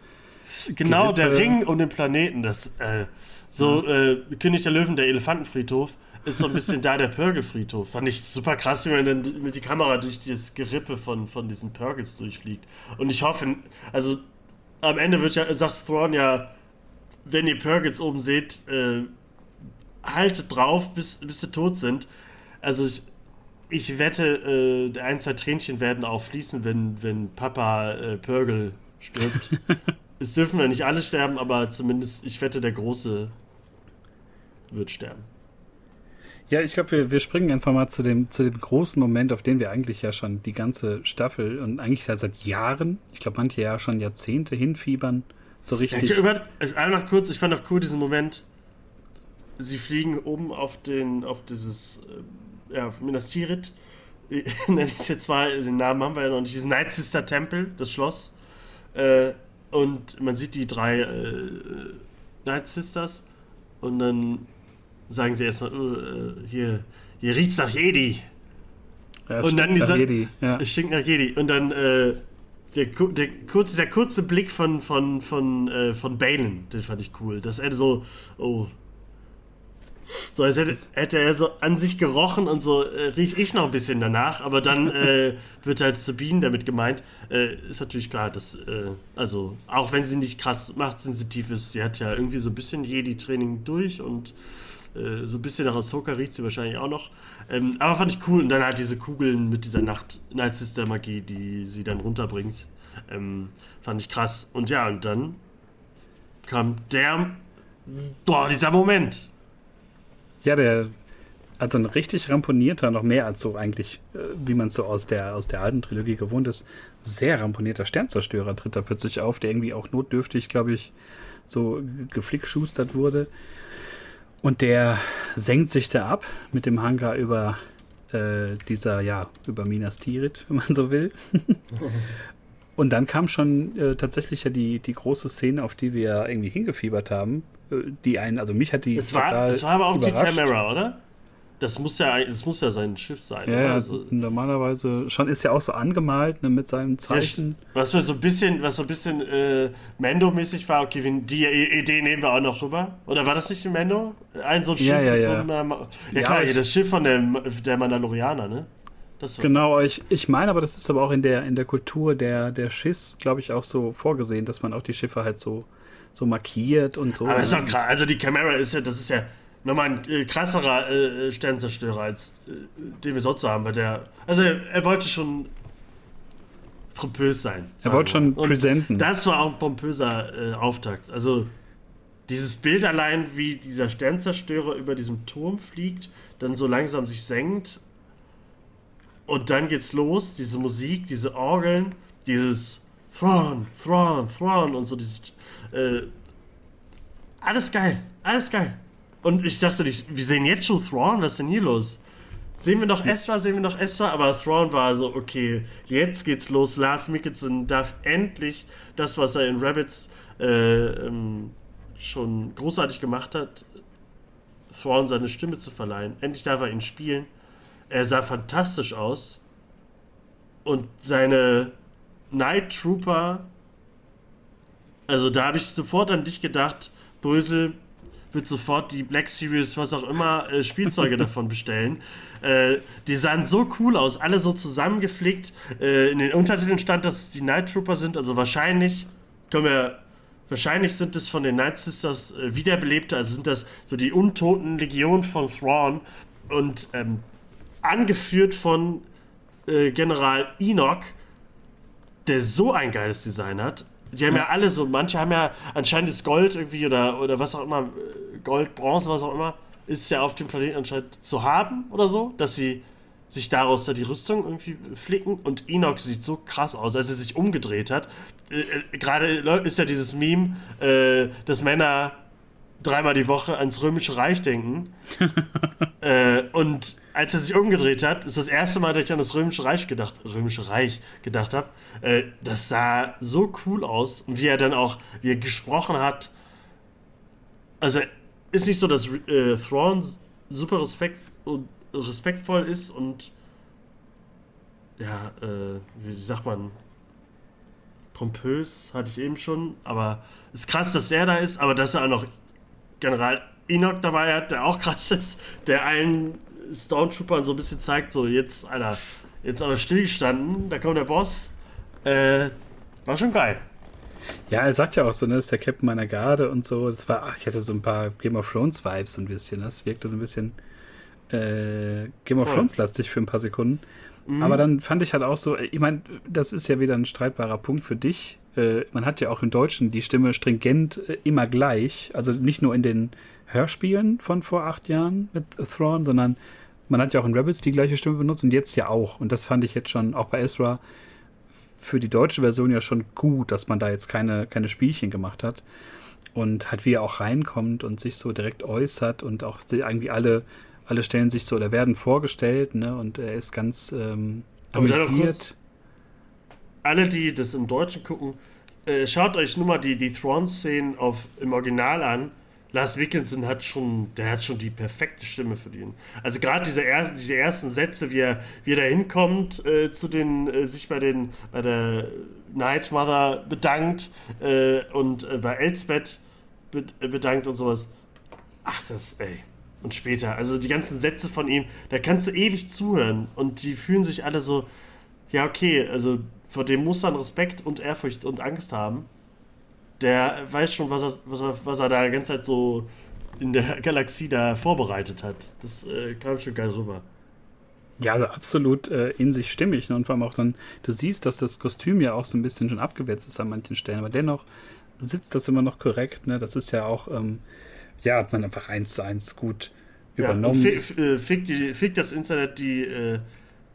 Genau, Gerippe. der Ring um den Planeten, das, äh, so, äh, König der Löwen, der Elefantenfriedhof ist so ein bisschen da der Pörgelfriedhof. Fand ich super krass, wie man dann mit die Kamera durch das Gerippe von, von diesen Purgles durchfliegt. Und ich hoffe, also am Ende wird ja, sagt Thrawn ja, wenn ihr Purgles oben seht, äh, haltet drauf, bis, bis sie tot sind. Also ich, ich wette, äh, ein, zwei Tränchen werden auch fließen, wenn, wenn Papa äh, Purgle stirbt. es dürfen ja nicht alle sterben, aber zumindest, ich wette, der Große wird sterben. Ja, ich glaube, wir, wir springen einfach mal zu dem, zu dem großen Moment, auf den wir eigentlich ja schon die ganze Staffel und eigentlich seit Jahren, ich glaube manche ja schon Jahrzehnte hinfiebern, so richtig. Ja, über, einmal kurz, ich fand auch cool diesen Moment, sie fliegen oben auf den, auf dieses, äh, ja, auf Minas Tirith, nenne ich es jetzt mal, den Namen haben wir ja noch nicht, diesen Night Sister Tempel, das Schloss, äh, und man sieht die drei äh, Night Sisters und dann sagen sie erstmal, oh, äh, hier, hier riecht's nach Jedi. Ja, und dann dieser, Jedi. Ja. Es stinkt nach Jedi. Und dann äh, der, der, kurze, der kurze Blick von, von, von, äh, von Balen, den fand ich cool. Dass er so, oh. So, als hätte, hätte er so an sich gerochen und so äh, riech ich noch ein bisschen danach, aber dann äh, wird halt Sabine damit gemeint. Äh, ist natürlich klar, dass, äh, also, auch wenn sie nicht krass machtsensitiv ist, sie hat ja irgendwie so ein bisschen Jedi-Training durch und äh, so ein bisschen nach Ahsoka riecht sie wahrscheinlich auch noch. Ähm, aber fand ich cool. Und dann halt diese Kugeln mit dieser Nacht Night Sister Magie, die sie dann runterbringt. Ähm, fand ich krass. Und ja, und dann kam der, boah, dieser Moment. Ja, der, also ein richtig ramponierter, noch mehr als so eigentlich, äh, wie man es so aus der, aus der alten Trilogie gewohnt ist, sehr ramponierter Sternzerstörer tritt da plötzlich auf, der irgendwie auch notdürftig, glaube ich, so geflickschustert wurde. Und der senkt sich da ab mit dem Hangar über äh, dieser, ja, über Minas Tirith, wenn man so will. Und dann kam schon äh, tatsächlich ja die, die große Szene, auf die wir irgendwie hingefiebert haben. Äh, die einen, also mich hat die. Es war, es war aber auch überrascht. die Kamera, oder? Das muss ja, das muss ja sein Schiff sein. Ja, also, normalerweise schon ist ja auch so angemalt ne, mit seinem Zeichen. was mir so ein bisschen, was so ein bisschen äh, Mando-mäßig war. Okay, die Idee nehmen wir auch noch rüber. Oder war das nicht ein Mando? Ein so ein Schiff ja, ja, mit ja. so einem, ja, klar, das Schiff von der, der Mandalorianer, ne? genau, ich, ich meine aber, das ist aber auch in der, in der Kultur der, der Schiss, glaube ich, auch so vorgesehen, dass man auch die Schiffe halt so, so markiert und so. Aber ist doch krass. Also die Kamera ist ja, das ist ja nochmal ein äh, krasserer äh, Sternzerstörer, als äh, den wir sonst so haben. Weil der, also er, er wollte schon pompös sein. Er wollte schon und präsenten. Das war auch ein pompöser äh, Auftakt. Also dieses Bild allein, wie dieser Sternzerstörer über diesem Turm fliegt, dann so langsam sich senkt und dann geht's los, diese Musik, diese Orgeln, dieses Thrawn, Thrawn, Thrawn und so dieses. Äh, alles geil, alles geil. Und ich dachte nicht, wir sehen jetzt schon Thrawn, was ist denn hier los? Sehen wir noch Ezra, sehen wir noch Ezra, aber Thrawn war so, okay, jetzt geht's los. Lars Mikkelsen darf endlich das, was er in Rabbits äh, ähm, schon großartig gemacht hat, Thrawn seine Stimme zu verleihen. Endlich darf er ihn spielen. Er sah fantastisch aus. Und seine Night Trooper, also da habe ich sofort an dich gedacht, Brösel wird sofort die Black Series, was auch immer, äh, Spielzeuge davon bestellen. Äh, die sahen so cool aus, alle so zusammengeflickt. Äh, in den Untertiteln stand, dass es die Night Trooper sind, also wahrscheinlich können wir. Wahrscheinlich sind es von den Night Sisters äh, wiederbelebte, also sind das so die untoten Legion von Thrawn. Und ähm, angeführt von äh, General Enoch, der so ein geiles Design hat. Die haben ja. ja alle so, manche haben ja anscheinend das Gold irgendwie oder, oder was auch immer, Gold, Bronze, was auch immer, ist ja auf dem Planeten anscheinend zu haben oder so, dass sie sich daraus da die Rüstung irgendwie flicken und Enoch sieht so krass aus, als er sich umgedreht hat. Äh, äh, Gerade ist ja dieses Meme, äh, dass Männer dreimal die Woche ans Römische Reich denken. äh, und als er sich umgedreht hat, ist das erste Mal, dass ich an das Römische Reich gedacht, Römische Reich gedacht habe. Äh, das sah so cool aus und wie er dann auch, wie er gesprochen hat. Also ist nicht so, dass äh, Thrawn super respekt und respektvoll ist und ja, äh, wie sagt man, pompös hatte ich eben schon, aber ist krass, dass er da ist, aber dass er auch noch General Enoch dabei hat, der auch krass ist, der allen Stormtroopern so ein bisschen zeigt, so jetzt, Alter, jetzt aber stillgestanden, da kommt der Boss. Äh, war schon geil. Ja, er sagt ja auch so, ne, das ist der Captain meiner Garde und so. Das war, ach, ich hatte so ein paar Game of Thrones Vibes ein bisschen. Das wirkte so ein bisschen äh, Game of Thrones lastig für ein paar Sekunden. Mhm. Aber dann fand ich halt auch so, ich meine, das ist ja wieder ein streitbarer Punkt für dich. Äh, man hat ja auch im Deutschen die Stimme stringent äh, immer gleich. Also nicht nur in den Hörspielen von vor acht Jahren mit Thrawn, sondern man hat ja auch in Rebels die gleiche Stimme benutzt und jetzt ja auch. Und das fand ich jetzt schon auch bei Ezra für die deutsche Version ja schon gut, dass man da jetzt keine, keine Spielchen gemacht hat. Und halt wie er auch reinkommt und sich so direkt äußert und auch irgendwie alle, alle stellen sich so oder werden vorgestellt, ne? Und er ist ganz ähm, amüsiert. Alle, die das im Deutschen gucken, äh, schaut euch nur mal die, die Thrawn-Szenen im Original an Lars Wickinson hat schon, der hat schon die perfekte Stimme für den. Also gerade diese, er, diese ersten Sätze, wie er, wie er da hinkommt, äh, zu den, äh, sich bei den, bei der Night Mother bedankt äh, und äh, bei Elsbeth be äh, bedankt und sowas. Ach, das, ey. Und später, also die ganzen Sätze von ihm, da kannst du ewig zuhören und die fühlen sich alle so, ja, okay, also vor dem muss man Respekt und Ehrfurcht und Angst haben der weiß schon, was er, was er, was er da die ganze Zeit so in der Galaxie da vorbereitet hat. Das äh, kam schon geil rüber. Ja, also absolut äh, in sich stimmig. Ne? Und vor allem auch dann, du siehst, dass das Kostüm ja auch so ein bisschen schon abgewetzt ist an manchen Stellen, aber dennoch sitzt das immer noch korrekt. Ne? Das ist ja auch, ähm, ja, hat man einfach eins zu eins gut übernommen. Ja, äh, fickt, die, fickt das Internet die, äh,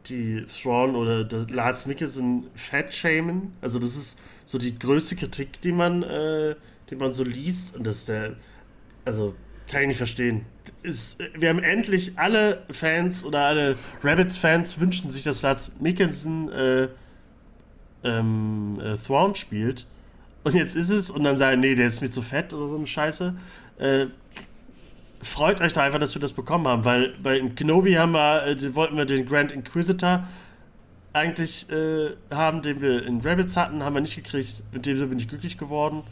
die Thrawn oder Lars Mikkelsen fat shamen. Also das ist so die größte Kritik, die man, äh, die man so liest. Und das ist der, also kann ich nicht verstehen. Ist, wir haben endlich alle Fans oder alle Rabbits-Fans wünschen sich, dass Lars Mikkelsen äh, ähm, äh, Thrawn spielt. Und jetzt ist es und dann sagen, nee, der ist mir zu fett oder so eine Scheiße. Äh, freut euch da einfach, dass wir das bekommen haben, weil bei Kenobi haben wir, äh, wollten wir den Grand Inquisitor eigentlich äh, haben, den wir in Rabbits hatten, haben wir nicht gekriegt. Mit dem wir nicht glücklich geworden,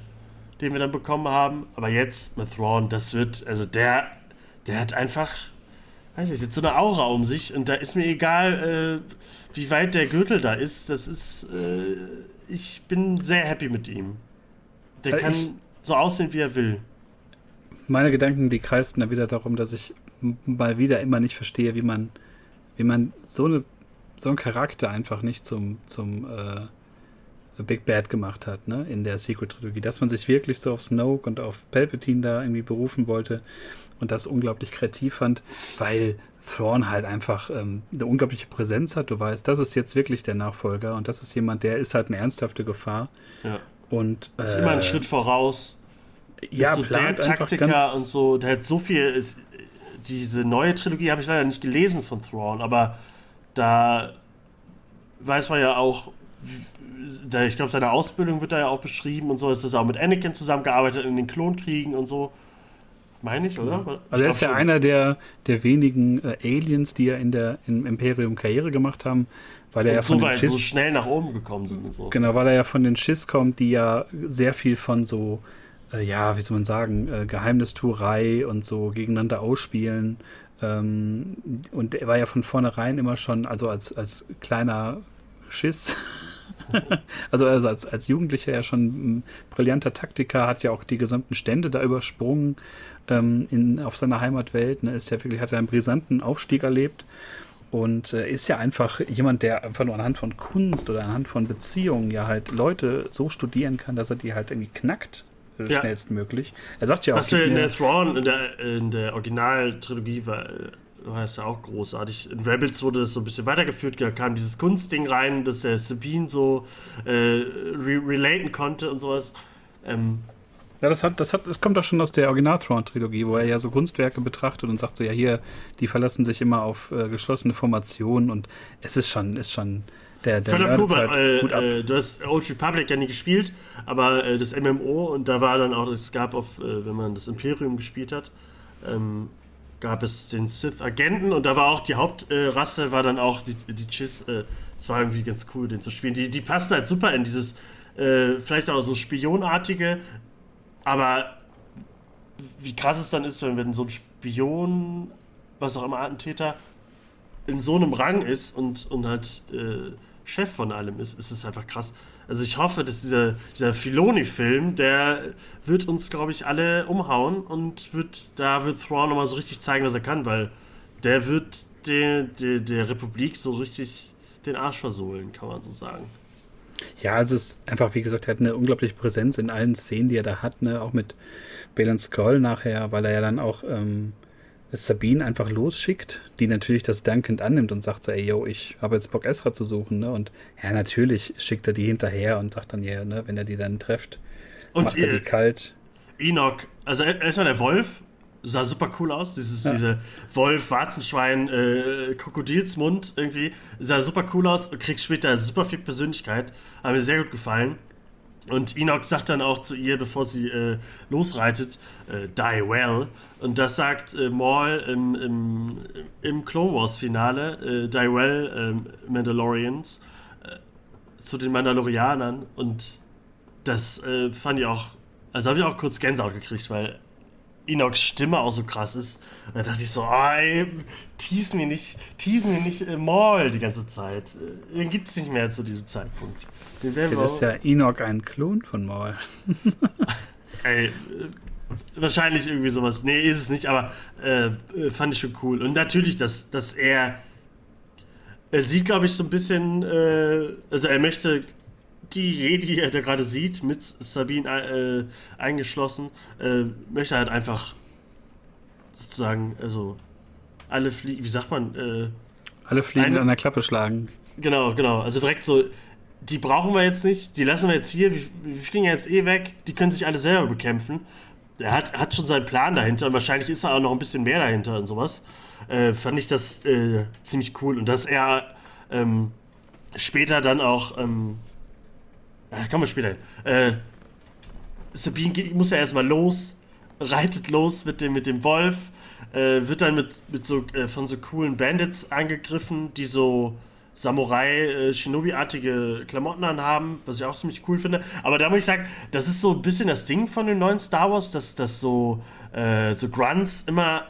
den wir dann bekommen haben. Aber jetzt mit Thrawn, das wird, also der, der hat einfach, weiß nicht, jetzt so eine Aura um sich und da ist mir egal, äh, wie weit der Gürtel da ist. Das ist, äh, ich bin sehr happy mit ihm. Der kann ich, so aussehen, wie er will. Meine Gedanken, die kreisten da wieder darum, dass ich mal wieder immer nicht verstehe, wie man, wie man so eine so einen Charakter einfach nicht zum, zum äh, Big Bad gemacht hat, ne, in der Sequel-Trilogie. Dass man sich wirklich so auf Snoke und auf Palpatine da irgendwie berufen wollte und das unglaublich kreativ fand, weil Thrawn halt einfach ähm, eine unglaubliche Präsenz hat. Du weißt, das ist jetzt wirklich der Nachfolger und das ist jemand, der ist halt eine ernsthafte Gefahr. Ja. Und, äh, ist immer ein Schritt voraus. Ja, so der Taktiker und so. Der hat so viel. Ist, diese neue Trilogie habe ich leider nicht gelesen von Thrawn, aber da weiß man ja auch, da, ich glaube, seine Ausbildung wird da ja auch beschrieben und so, ist das auch mit Anakin zusammengearbeitet in den Klonkriegen und so. Meine ich, oder? Ich also er ist ja schon. einer der, der wenigen äh, Aliens, die ja in der, im Imperium Karriere gemacht haben, weil er ja von so, den Schiss, so schnell nach oben gekommen sind und so. Genau, weil er ja von den Schiss kommt, die ja sehr viel von so, äh, ja, wie soll man sagen, äh, Geheimnistuerei und so gegeneinander ausspielen ähm, und er war ja von vornherein immer schon, also als, als kleiner Schiss, also, also als, als Jugendlicher ja schon ein brillanter Taktiker, hat ja auch die gesamten Stände da übersprungen ähm, in, auf seiner Heimatwelt. Ne? Ist ja wirklich, hat er einen brisanten Aufstieg erlebt und äh, ist ja einfach jemand, der einfach nur anhand von Kunst oder anhand von Beziehungen ja halt Leute so studieren kann, dass er die halt irgendwie knackt ja. schnellstmöglich. Er sagt ja auch. Was du in der Thrawn, in der, in der Originaltrilogie war, äh, war es ja auch großartig. In Rebels wurde das so ein bisschen weitergeführt, da kam dieses Kunstding rein, dass der Sabine so äh, re relaten konnte und sowas. Ähm, ja, das hat, das hat, das kommt doch schon aus der Original Thrawn-Trilogie, wo er ja so Kunstwerke betrachtet und sagt so, ja hier, die verlassen sich immer auf äh, geschlossene Formationen und es ist schon, ist schon der, der Philipp Kuba, halt äh, äh, du hast Old Republic ja nie gespielt, aber äh, das MMO und da war dann auch, es gab auf, äh, wenn man das Imperium gespielt hat, ähm, gab es den Sith-Agenten und da war auch die Hauptrasse, war dann auch die, die Chiss. Äh, es war irgendwie ganz cool, den zu spielen. Die, die passen halt super in dieses, äh, vielleicht auch so Spionartige, aber wie krass es dann ist, wenn, wenn so ein Spion, was auch immer, Attentäter, in so einem Rang ist und, und halt äh, Chef von allem ist, ist es einfach krass. Also ich hoffe, dass dieser, dieser Filoni-Film, der wird uns, glaube ich, alle umhauen und wird, da wird Thrawn nochmal so richtig zeigen, was er kann, weil der wird der, der, der Republik so richtig den Arsch versohlen, kann man so sagen. Ja, also es ist einfach, wie gesagt, er hat eine unglaubliche Präsenz in allen Szenen, die er da hat, ne? auch mit Balen Skull nachher, weil er ja dann auch ähm, Sabine einfach losschickt, die natürlich das dankend annimmt und sagt so, ey, yo, ich habe jetzt Bock, Esra zu suchen, ne? Und ja, natürlich schickt er die hinterher und sagt dann, ja, ne, wenn er die dann trifft, und macht er die kalt. Enoch, also erstmal der Wolf, sah super cool aus. Dieses, ja. Diese Wolf, Warzenschwein, äh, Krokodilsmund irgendwie. Sah super cool aus und kriegt später super viel Persönlichkeit. Hat mir sehr gut gefallen. Und Enoch sagt dann auch zu ihr, bevor sie äh, losreitet, äh, die well. Und das sagt äh, Maul im, im, im Clone Wars Finale, äh, die well ähm, Mandalorians, äh, zu den Mandalorianern. Und das äh, fand ich auch, also habe ich auch kurz Gänsehaut gekriegt, weil Enochs Stimme auch so krass ist. Da dachte ich so, oh, ey, tease mir nicht, tease mir nicht äh, Maul die ganze Zeit. Den gibt es nicht mehr zu diesem Zeitpunkt. Den ist ja Enoch ein Klon von Maul. Ey, äh, wahrscheinlich irgendwie sowas. Nee, ist es nicht, aber äh, äh, fand ich schon cool. Und natürlich, dass, dass er. Er sieht, glaube ich, so ein bisschen. Äh, also, er möchte die Jedi, die er da gerade sieht, mit Sabine äh, eingeschlossen, äh, möchte halt einfach sozusagen, also alle fliegen, wie sagt man? alle Fliegen an der Klappe schlagen. Genau, genau. Also direkt so die brauchen wir jetzt nicht, die lassen wir jetzt hier, wir, fliegen jetzt eh weg, die können sich alle selber bekämpfen. Er hat, hat schon seinen Plan dahinter und wahrscheinlich ist da auch noch ein bisschen mehr dahinter und sowas. Äh, fand ich das äh, ziemlich cool und dass er ähm, später dann auch ähm, Ah, kommen wir später hin. Äh, Sabine geht, muss ja erstmal los, reitet los mit dem, mit dem Wolf, äh, wird dann mit, mit so, äh, von so coolen Bandits angegriffen, die so Samurai-Shinobi-artige Klamotten anhaben, was ich auch ziemlich cool finde. Aber da muss ich sagen, das ist so ein bisschen das Ding von den neuen Star Wars, dass, dass so, äh, so Grunts immer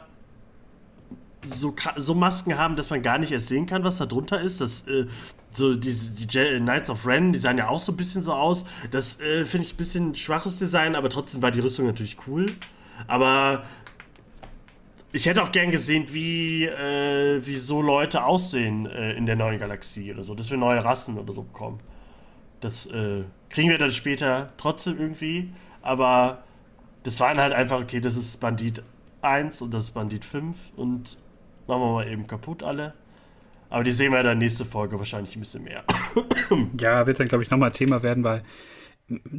so, so Masken haben, dass man gar nicht erst sehen kann, was da drunter ist. Das, äh, so diese, die Knights of Ren, die sahen ja auch so ein bisschen so aus. Das äh, finde ich ein bisschen schwaches Design, aber trotzdem war die Rüstung natürlich cool. Aber ich hätte auch gern gesehen, wie, äh, wie so Leute aussehen äh, in der neuen Galaxie oder so, dass wir neue Rassen oder so bekommen. Das äh, kriegen wir dann später trotzdem irgendwie, aber das waren halt einfach, okay, das ist Bandit 1 und das ist Bandit 5 und machen wir mal eben kaputt alle. Aber die sehen wir in der nächsten Folge wahrscheinlich ein bisschen mehr. ja, wird dann, glaube ich, nochmal Thema werden, weil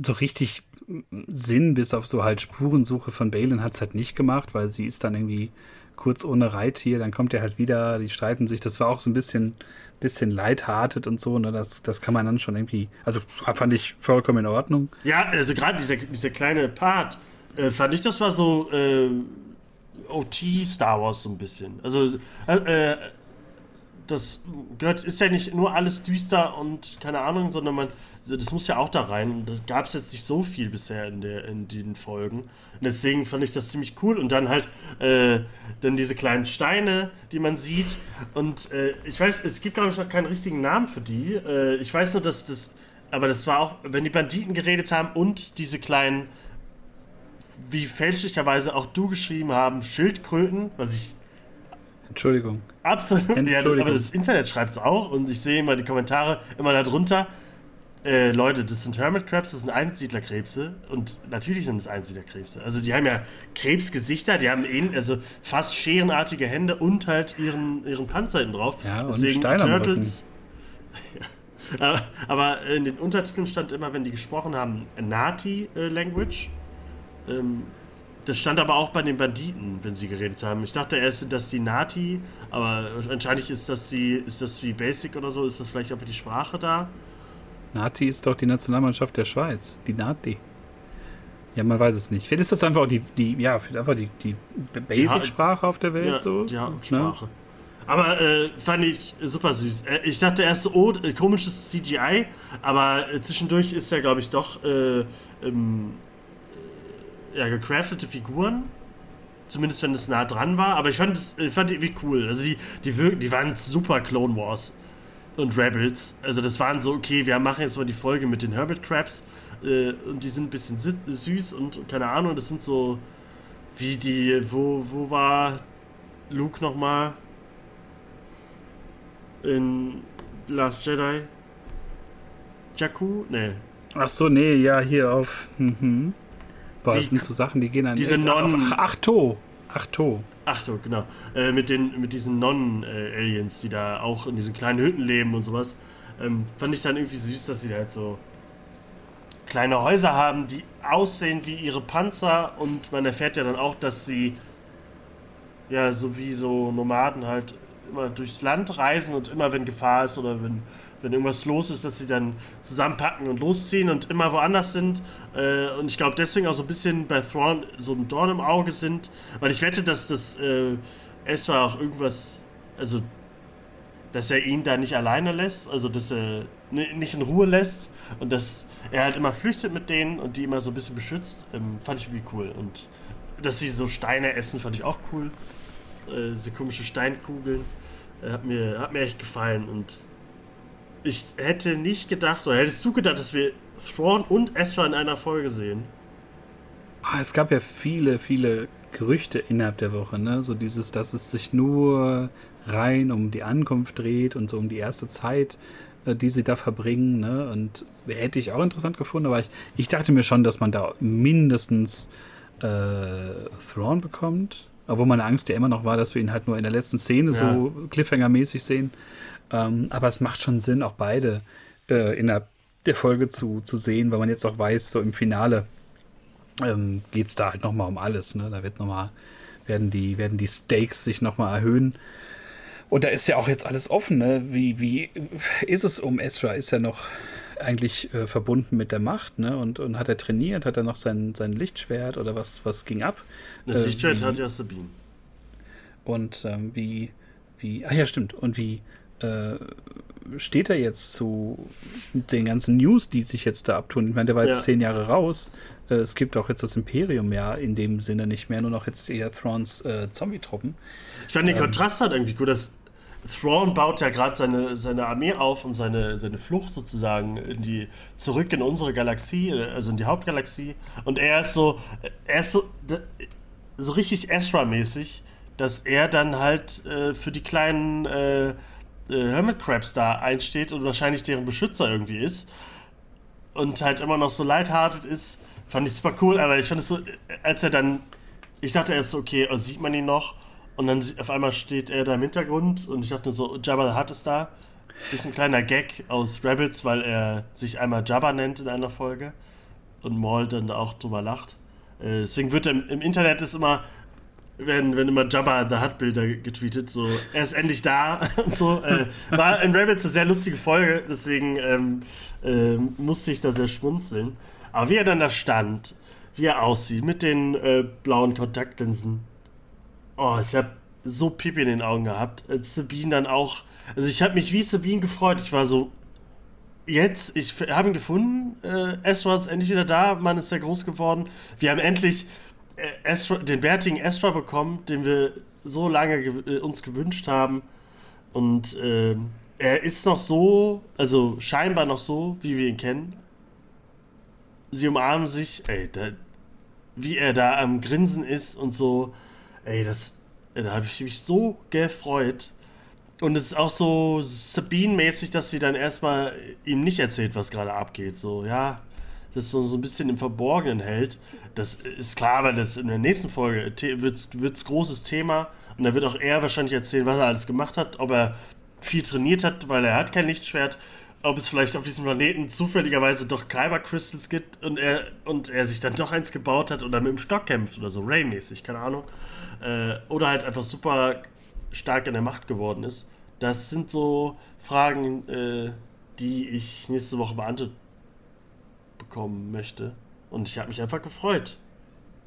so richtig Sinn, bis auf so halt Spurensuche von Balin hat es halt nicht gemacht, weil sie ist dann irgendwie kurz ohne Reittier, dann kommt er halt wieder, die streiten sich, das war auch so ein bisschen, bisschen lighthearted und so, ne? das, das kann man dann schon irgendwie, also fand ich vollkommen in Ordnung. Ja, also gerade dieser, dieser kleine Part, äh, fand ich, das war so äh, OT Star Wars so ein bisschen. Also, äh, äh das gehört, ist ja nicht nur alles düster und keine Ahnung, sondern man, das muss ja auch da rein. Da gab es jetzt nicht so viel bisher in, der, in den Folgen. Und deswegen fand ich das ziemlich cool. Und dann halt äh, dann diese kleinen Steine, die man sieht. Und äh, ich weiß, es gibt, glaube ich, noch keinen richtigen Namen für die. Äh, ich weiß nur, dass das, aber das war auch, wenn die Banditen geredet haben und diese kleinen, wie fälschlicherweise auch du geschrieben haben, Schildkröten, was ich Entschuldigung. Absolut. Entschuldigung. Ja, aber das Internet schreibt es auch und ich sehe immer die Kommentare immer darunter. Äh, Leute, das sind Hermit Crabs, das sind Einsiedlerkrebse und natürlich sind es Einsiedlerkrebse. Also die haben ja Krebsgesichter, die haben ähn, also fast scherenartige Hände und halt ihren, ihren Panzer hinten drauf. Ja, Deswegen und Turtles. Ja. Aber in den Untertiteln stand immer, wenn die gesprochen haben, Nati äh, Language. Ähm, das stand aber auch bei den Banditen, wenn sie geredet haben. Ich dachte erst, dass die Nati, aber anscheinend ist das die, ist das wie Basic oder so, ist das vielleicht auch die Sprache da? Nati ist doch die Nationalmannschaft der Schweiz. Die Nati. Ja, man weiß es nicht. Vielleicht ist das einfach auch die, die ja, einfach die, die Basic-Sprache auf der Welt ja, so. Die Sprache. Ne? Aber äh, fand ich super süß. Äh, ich dachte erst so, oh, äh, komisches CGI, aber äh, zwischendurch ist ja, glaube ich, doch äh, ähm, ja, gecraftete Figuren. Zumindest wenn es nah dran war. Aber ich fand es ich fand die cool. Also die, die, wirken, die waren super Clone Wars und Rebels. Also das waren so, okay, wir machen jetzt mal die Folge mit den Herbert Crabs. Äh, und die sind ein bisschen süß und keine Ahnung, das sind so wie die, wo, wo war Luke nochmal? In Last Jedi? Jakku? Nee. Ach so, nee, ja, hier auf. Mhm. Boah, das sind so Sachen, die gehen an diese Nonnen. Ach, Achto. Achto. Achto, genau. Äh, mit, den, mit diesen Nonnen-Aliens, die da auch in diesen kleinen Hütten leben und sowas. Ähm, fand ich dann irgendwie süß, dass sie da halt so kleine Häuser haben, die aussehen wie ihre Panzer und man erfährt ja dann auch, dass sie ja so wie so Nomaden halt immer durchs Land reisen und immer wenn Gefahr ist oder wenn wenn irgendwas los ist, dass sie dann zusammenpacken und losziehen und immer woanders sind. Äh, und ich glaube deswegen auch so ein bisschen bei Thrawn so ein Dorn im Auge sind. Weil ich wette, dass das äh, Ezra auch irgendwas, also dass er ihn da nicht alleine lässt, also dass er nicht in Ruhe lässt und dass er halt immer flüchtet mit denen und die immer so ein bisschen beschützt, ähm, fand ich irgendwie cool. Und dass sie so Steine essen, fand ich auch cool. Äh, diese komische Steinkugeln. Äh, hat, mir, hat mir echt gefallen und ich hätte nicht gedacht, oder hättest du gedacht, dass wir Thrawn und Ezra in einer Folge sehen? Ah, es gab ja viele, viele Gerüchte innerhalb der Woche, ne? So dieses, dass es sich nur rein um die Ankunft dreht und so um die erste Zeit, äh, die sie da verbringen, ne? Und hätte ich auch interessant gefunden, aber ich, ich dachte mir schon, dass man da mindestens äh, Thrawn bekommt. Obwohl meine Angst ja immer noch war, dass wir ihn halt nur in der letzten Szene ja. so Cliffhanger-mäßig sehen. Ähm, aber es macht schon Sinn, auch beide äh, innerhalb der Folge zu, zu sehen, weil man jetzt auch weiß, so im Finale ähm, geht es da halt nochmal um alles. Ne? Da wird noch mal, werden, die, werden die Stakes sich nochmal erhöhen. Und da ist ja auch jetzt alles offen. Ne? Wie, wie ist es um Ezra? Ist er noch eigentlich äh, verbunden mit der Macht, ne? Und, und hat er trainiert, hat er noch sein, sein Lichtschwert oder was, was ging ab? Das äh, Lichtschwert hat ja Sabine. Und ähm, wie, wie, ah ja, stimmt. Und wie äh, steht er jetzt zu den ganzen News, die sich jetzt da abtun? Ich meine, der war jetzt ja. zehn Jahre raus. Äh, es gibt auch jetzt das Imperium ja in dem Sinne nicht mehr, nur noch jetzt eher Thrawns äh, Zombie-Truppen. Ich fand den ähm, Kontrast halt irgendwie gut, dass Thrawn baut ja gerade seine, seine Armee auf und seine, seine Flucht sozusagen in die, zurück in unsere Galaxie, also in die Hauptgalaxie. Und er ist so, er ist so, so richtig Ezra-mäßig, dass er dann halt äh, für die kleinen äh, äh, Hermit Crabs da einsteht und wahrscheinlich deren Beschützer irgendwie ist. Und halt immer noch so lighthearted ist. Fand ich super cool, aber ich fand es so, als er dann, ich dachte erst, okay, oh, sieht man ihn noch? Und dann auf einmal steht er da im Hintergrund und ich dachte so, Jabba the Hutt ist da. Ist ein kleiner Gag aus Rebels, weil er sich einmal Jabba nennt in einer Folge und Maul dann auch drüber lacht. Äh, deswegen wird im, im Internet ist immer, werden, werden immer Jabba the Hutt Bilder getweetet, so, er ist endlich da und so. Äh, war in Rebels eine sehr lustige Folge, deswegen ähm, äh, musste ich da sehr schmunzeln. Aber wie er dann da stand, wie er aussieht, mit den äh, blauen Kontaktlinsen, Oh, ich habe so Pipi in den Augen gehabt. Als Sabine dann auch. Also ich habe mich wie Sabine gefreut. Ich war so. Jetzt, ich habe ihn gefunden. Äh, Ezra ist endlich wieder da. Mann ist sehr groß geworden. Wir haben endlich äh, Ezra, den bärtigen Ezra bekommen, den wir so lange ge äh, uns gewünscht haben. Und äh, er ist noch so, also scheinbar noch so, wie wir ihn kennen. Sie umarmen sich, ey, da, wie er da am Grinsen ist und so. Ey, das, da habe ich mich so gefreut. Und es ist auch so Sabine-mäßig, dass sie dann erstmal ihm nicht erzählt, was gerade abgeht. So, ja, das so, so ein bisschen im Verborgenen hält. Das ist klar, weil das in der nächsten Folge wird wird's großes Thema. Und da wird auch er wahrscheinlich erzählen, was er alles gemacht hat, ob er viel trainiert hat, weil er hat kein Lichtschwert ob es vielleicht auf diesem Planeten zufälligerweise doch Kyber Crystals gibt und er, und er sich dann doch eins gebaut hat oder mit dem Stock kämpft oder so, Ray-mäßig, keine Ahnung. Äh, oder halt einfach super stark in der Macht geworden ist. Das sind so Fragen, äh, die ich nächste Woche beantwortet bekommen möchte. Und ich habe mich einfach gefreut.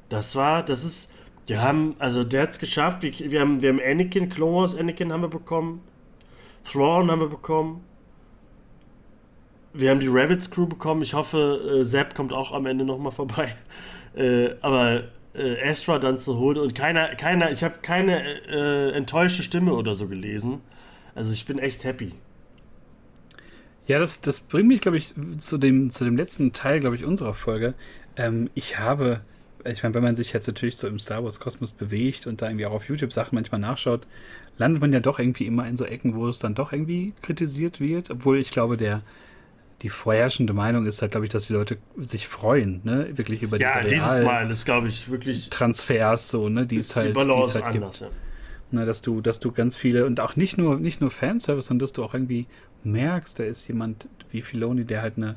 Das war, das ist, wir haben, also der hat es geschafft. Wir, wir, haben, wir haben Anakin, Clone Wars Anakin haben wir bekommen. Thrawn haben wir bekommen wir haben die Rabbits Crew bekommen. Ich hoffe, äh, Sepp kommt auch am Ende nochmal vorbei. Äh, aber äh, Astra dann zu holen und keiner, keiner, ich habe keine äh, enttäuschte Stimme oder so gelesen. Also ich bin echt happy. Ja, das, das bringt mich, glaube ich, zu dem, zu dem letzten Teil, glaube ich, unserer Folge. Ähm, ich habe, ich meine, wenn man sich jetzt natürlich so im Star Wars Kosmos bewegt und da irgendwie auch auf YouTube Sachen manchmal nachschaut, landet man ja doch irgendwie immer in so Ecken, wo es dann doch irgendwie kritisiert wird. Obwohl ich glaube, der, die vorherrschende Meinung ist halt, glaube ich, dass die Leute sich freuen, ne, wirklich über ja, diese Ja, dieses Mal ist, glaube ich, wirklich Transfers so, ne, die ist es halt, die Balance die halt anders, gibt. Ja. Na, dass du, dass du ganz viele und auch nicht nur, nicht nur Fanservice, sondern dass du auch irgendwie merkst, da ist jemand wie Filoni, der halt eine,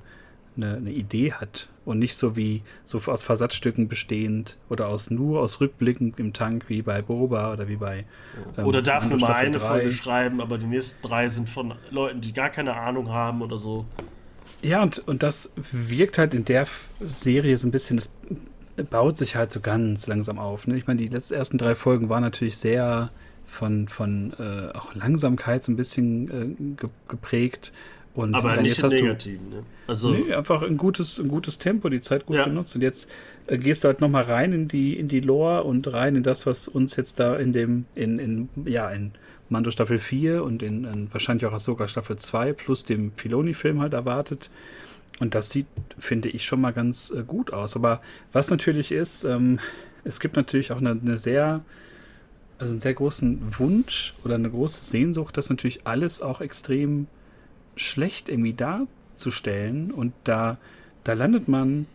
eine, eine, Idee hat und nicht so wie so aus Versatzstücken bestehend oder aus nur aus Rückblicken im Tank wie bei Boba oder wie bei ähm, oder darf nur mal eine 3. Folge schreiben, aber die nächsten drei sind von Leuten, die gar keine Ahnung haben oder so. Ja, und, und das wirkt halt in der Serie so ein bisschen, das baut sich halt so ganz langsam auf. Ne? Ich meine, die letzten ersten drei Folgen waren natürlich sehr von, von äh, auch Langsamkeit so ein bisschen äh, geprägt. Und Aber nicht jetzt im Negativen, ne? Also nee, einfach ein gutes, ein gutes Tempo, die Zeit gut ja. genutzt. Und jetzt äh, gehst du halt nochmal rein in die, in die Lore und rein in das, was uns jetzt da in dem, in, in, ja, in Mando Staffel 4 und in, in wahrscheinlich auch sogar Staffel 2 plus dem Filoni-Film halt erwartet. Und das sieht, finde ich, schon mal ganz äh, gut aus. Aber was natürlich ist, ähm, es gibt natürlich auch eine, eine, sehr, also einen sehr großen Wunsch oder eine große Sehnsucht, das natürlich alles auch extrem schlecht irgendwie darzustellen. Und da, da landet man,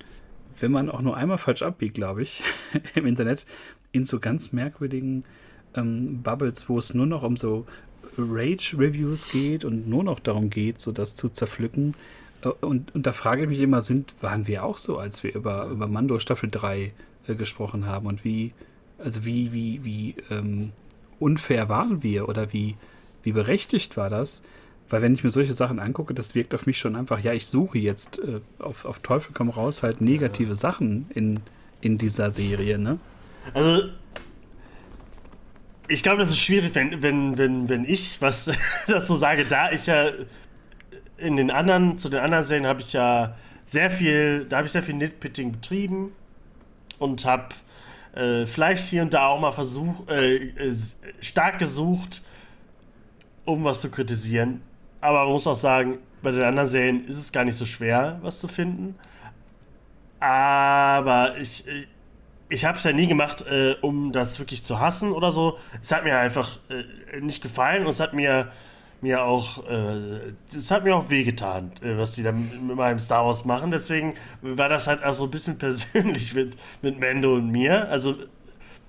wenn man auch nur einmal falsch abbiegt, glaube ich, im Internet, in so ganz merkwürdigen ähm, Bubbles, wo es nur noch um so Rage-Reviews geht und nur noch darum geht, so das zu zerpflücken. Äh, und, und da frage ich mich immer, sind, waren wir auch so, als wir über, über Mando Staffel 3 äh, gesprochen haben und wie, also wie, wie, wie ähm, unfair waren wir oder wie, wie berechtigt war das, Weil wenn ich mir solche Sachen angucke, das wirkt auf mich schon einfach, ja, ich suche jetzt äh, auf, auf Teufel komm raus halt negative Sachen in, in dieser Serie, ne? Also, ich glaube, das ist schwierig, wenn, wenn, wenn, wenn ich was dazu sage, da ich ja in den anderen, zu den anderen Serien habe ich ja sehr viel, da habe ich sehr viel Nitpicking betrieben und habe äh, vielleicht hier und da auch mal versucht, äh, äh, stark gesucht, um was zu kritisieren. Aber man muss auch sagen, bei den anderen Serien ist es gar nicht so schwer, was zu finden. Aber ich, ich, ich habe es ja nie gemacht, äh, um das wirklich zu hassen oder so. Es hat mir einfach äh, nicht gefallen und es hat mir mir auch, äh, das hat mir auch wehgetan, äh, was die da mit meinem Star Wars machen. Deswegen war das halt auch so ein bisschen persönlich mit, mit Mando und mir. Also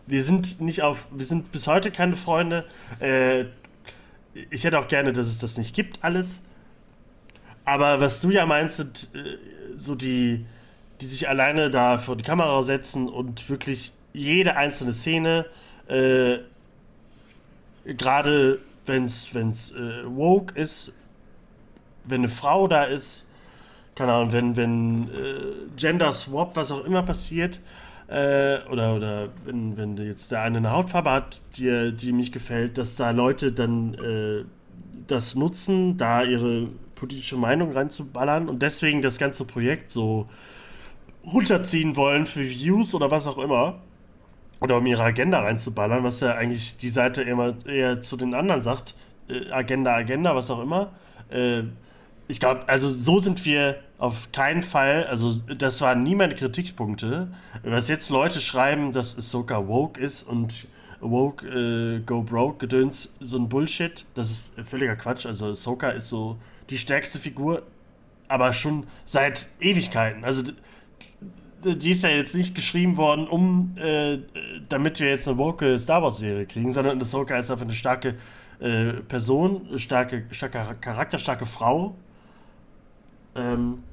wir sind nicht auf, wir sind bis heute keine Freunde. Äh, ich hätte auch gerne, dass es das nicht gibt, alles. Aber was du ja meinst, sind äh, so die, die sich alleine da vor die Kamera setzen und wirklich jede einzelne Szene äh, gerade wenn es äh, woke ist, wenn eine Frau da ist, keine Ahnung, wenn, wenn äh, Gender Swap, was auch immer passiert, äh, oder, oder wenn, wenn jetzt der eine eine Hautfarbe hat, die, die mich gefällt, dass da Leute dann äh, das nutzen, da ihre politische Meinung reinzuballern und deswegen das ganze Projekt so runterziehen wollen für Views oder was auch immer oder um ihre Agenda reinzuballern, was ja eigentlich die Seite immer eher zu den anderen sagt, äh, Agenda, Agenda, was auch immer. Äh, ich glaube, also so sind wir auf keinen Fall, also das waren nie meine Kritikpunkte. Was jetzt Leute schreiben, dass es sogar woke ist und woke, äh, go broke, Gedöns, so ein Bullshit, das ist völliger Quatsch. Also Soka ist so die stärkste Figur, aber schon seit Ewigkeiten. Also die ist ja jetzt nicht geschrieben worden, um äh, damit wir jetzt eine woke Star Wars Serie kriegen, sondern Ahsoka ist einfach eine starke äh, Person, starke, starke Charakter, starke Frau. Ähm,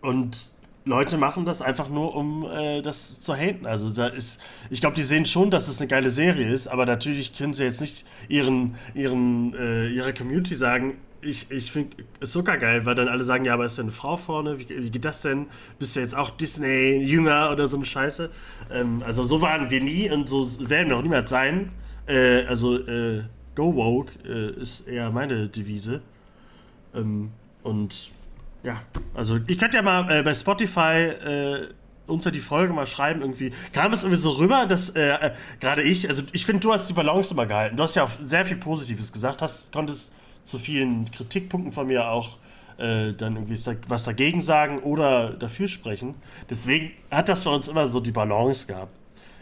und Leute machen das einfach nur, um äh, das zu haten. Also da ist, ich glaube, die sehen schon, dass es eine geile Serie ist, aber natürlich können sie jetzt nicht ihren, ihren, äh, ihrer Community sagen, ich, ich finde Ahsoka geil, weil dann alle sagen, ja, aber ist ja eine Frau vorne, wie, wie geht das denn? Bist du jetzt auch Disney-Jünger oder so eine Scheiße? Ähm, also so waren wir nie und so werden wir auch niemals sein. Äh, also äh, Go Woke äh, ist eher meine Devise. Ähm, und ja, also ich könnte ja mal äh, bei Spotify äh, unter die Folge mal schreiben irgendwie. Kam es irgendwie so rüber, dass äh, gerade ich, also ich finde, du hast die Balance immer gehalten. Du hast ja auch sehr viel Positives gesagt, hast, konntest zu vielen Kritikpunkten von mir auch äh, dann irgendwie was dagegen sagen oder dafür sprechen. Deswegen hat das für uns immer so die Balance gehabt.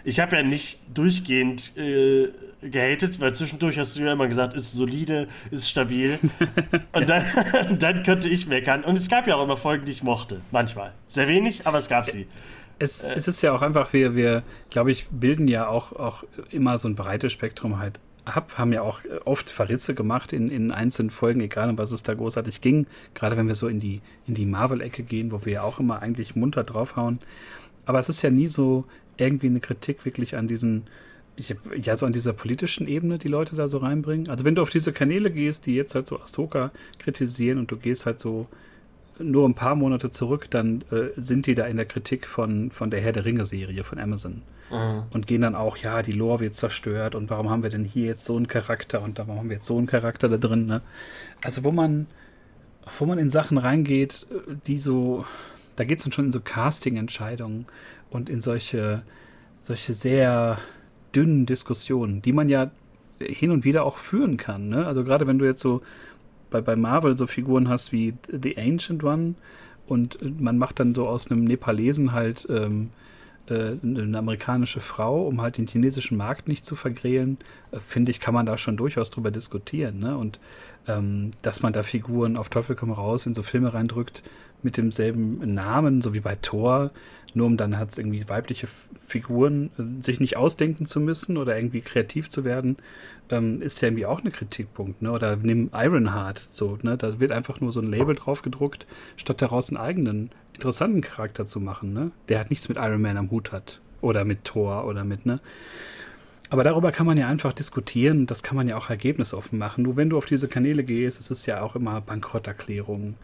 Ich habe ja nicht durchgehend äh, gehatet, weil zwischendurch hast du ja immer gesagt, ist solide, ist stabil. und dann, dann könnte ich meckern. Und es gab ja auch immer Folgen, die ich mochte. Manchmal. Sehr wenig, aber es gab sie. Es, äh, es ist ja auch einfach, wir, wir glaube ich, bilden ja auch, auch immer so ein breites Spektrum halt ab, haben ja auch oft Verritze gemacht in, in einzelnen Folgen, egal um was es da großartig ging. Gerade wenn wir so in die, in die Marvel-Ecke gehen, wo wir ja auch immer eigentlich munter draufhauen. Aber es ist ja nie so irgendwie eine Kritik wirklich an diesen, ja, so an dieser politischen Ebene, die Leute da so reinbringen. Also wenn du auf diese Kanäle gehst, die jetzt halt so Ahsoka kritisieren und du gehst halt so nur ein paar Monate zurück, dann äh, sind die da in der Kritik von, von der Herr der Ringe-Serie von Amazon. Mhm. Und gehen dann auch, ja, die Lore wird zerstört und warum haben wir denn hier jetzt so einen Charakter und warum haben wir jetzt so einen Charakter da drin, ne? Also wo man, wo man in Sachen reingeht, die so, da geht es dann schon in so Casting-Entscheidungen und in solche, solche sehr dünnen Diskussionen, die man ja hin und wieder auch führen kann, ne? Also gerade wenn du jetzt so bei, bei Marvel so Figuren hast wie The Ancient One und man macht dann so aus einem Nepalesen halt ähm, äh, eine amerikanische Frau, um halt den chinesischen Markt nicht zu vergrälen, äh, finde ich, kann man da schon durchaus drüber diskutieren. Ne? Und ähm, dass man da Figuren auf Teufel komm raus in so Filme reindrückt mit demselben Namen, so wie bei Thor, nur um dann halt irgendwie weibliche Figuren äh, sich nicht ausdenken zu müssen oder irgendwie kreativ zu werden, ähm, ist ja irgendwie auch ein Kritikpunkt. Ne? Oder nimm Ironheart, so, ne? da wird einfach nur so ein Label drauf gedruckt, statt daraus einen eigenen interessanten Charakter zu machen, ne? Der halt nichts mit Iron Man am Hut hat. Oder mit Thor oder mit, ne? aber darüber kann man ja einfach diskutieren, das kann man ja auch ergebnisoffen machen. Nur wenn du auf diese Kanäle gehst, es ist ja auch immer Bankrotterklärung.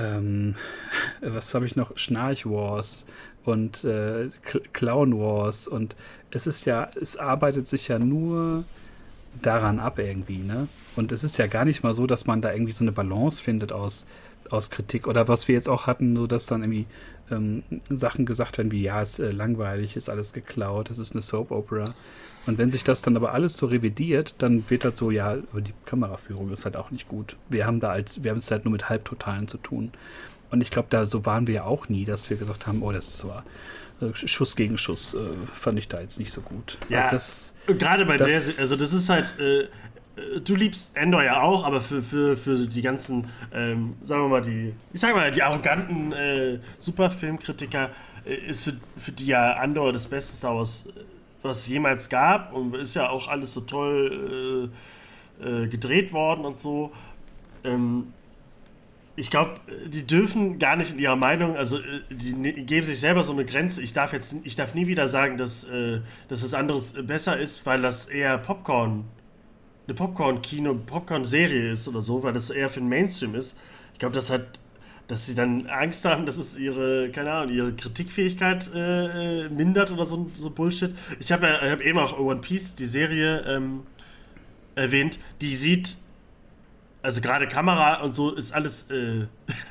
Ähm, was habe ich noch? Schnarch Wars und äh, Clown Wars und es ist ja, es arbeitet sich ja nur daran ab irgendwie, ne? Und es ist ja gar nicht mal so, dass man da irgendwie so eine Balance findet aus, aus Kritik oder was wir jetzt auch hatten, so dass dann irgendwie ähm, Sachen gesagt werden wie, ja, ist äh, langweilig, ist alles geklaut, es ist eine Soap Opera. Und wenn sich das dann aber alles so revidiert, dann wird das so, ja, aber die Kameraführung ist halt auch nicht gut. Wir haben da als, wir haben es halt nur mit Halbtotalen zu tun. Und ich glaube, da so waren wir ja auch nie, dass wir gesagt haben, oh, das ist so äh, Schuss gegen Schuss, äh, fand ich da jetzt nicht so gut. Ja, also das, gerade bei das, der, also das ist halt, äh, äh, du liebst Endor ja auch, aber für, für, für die ganzen, ähm, sagen wir mal, die, ich sag mal, die arroganten äh, Superfilmkritiker äh, ist für, für die ja Andor das beste Star Wars was es jemals gab und ist ja auch alles so toll äh, äh, gedreht worden und so. Ähm, ich glaube, die dürfen gar nicht in ihrer Meinung, also äh, die ne, geben sich selber so eine Grenze. Ich darf jetzt, ich darf nie wieder sagen, dass, äh, dass was anderes besser ist, weil das eher Popcorn, eine Popcorn-Kino, Popcorn-Serie ist oder so, weil das eher für den Mainstream ist. Ich glaube, das hat dass sie dann Angst haben, dass es ihre, keine Ahnung, ihre Kritikfähigkeit äh, äh mindert oder so, so Bullshit. Ich habe ja, hab eben auch One Piece, die Serie, ähm, erwähnt, die sieht, also gerade Kamera und so ist alles äh,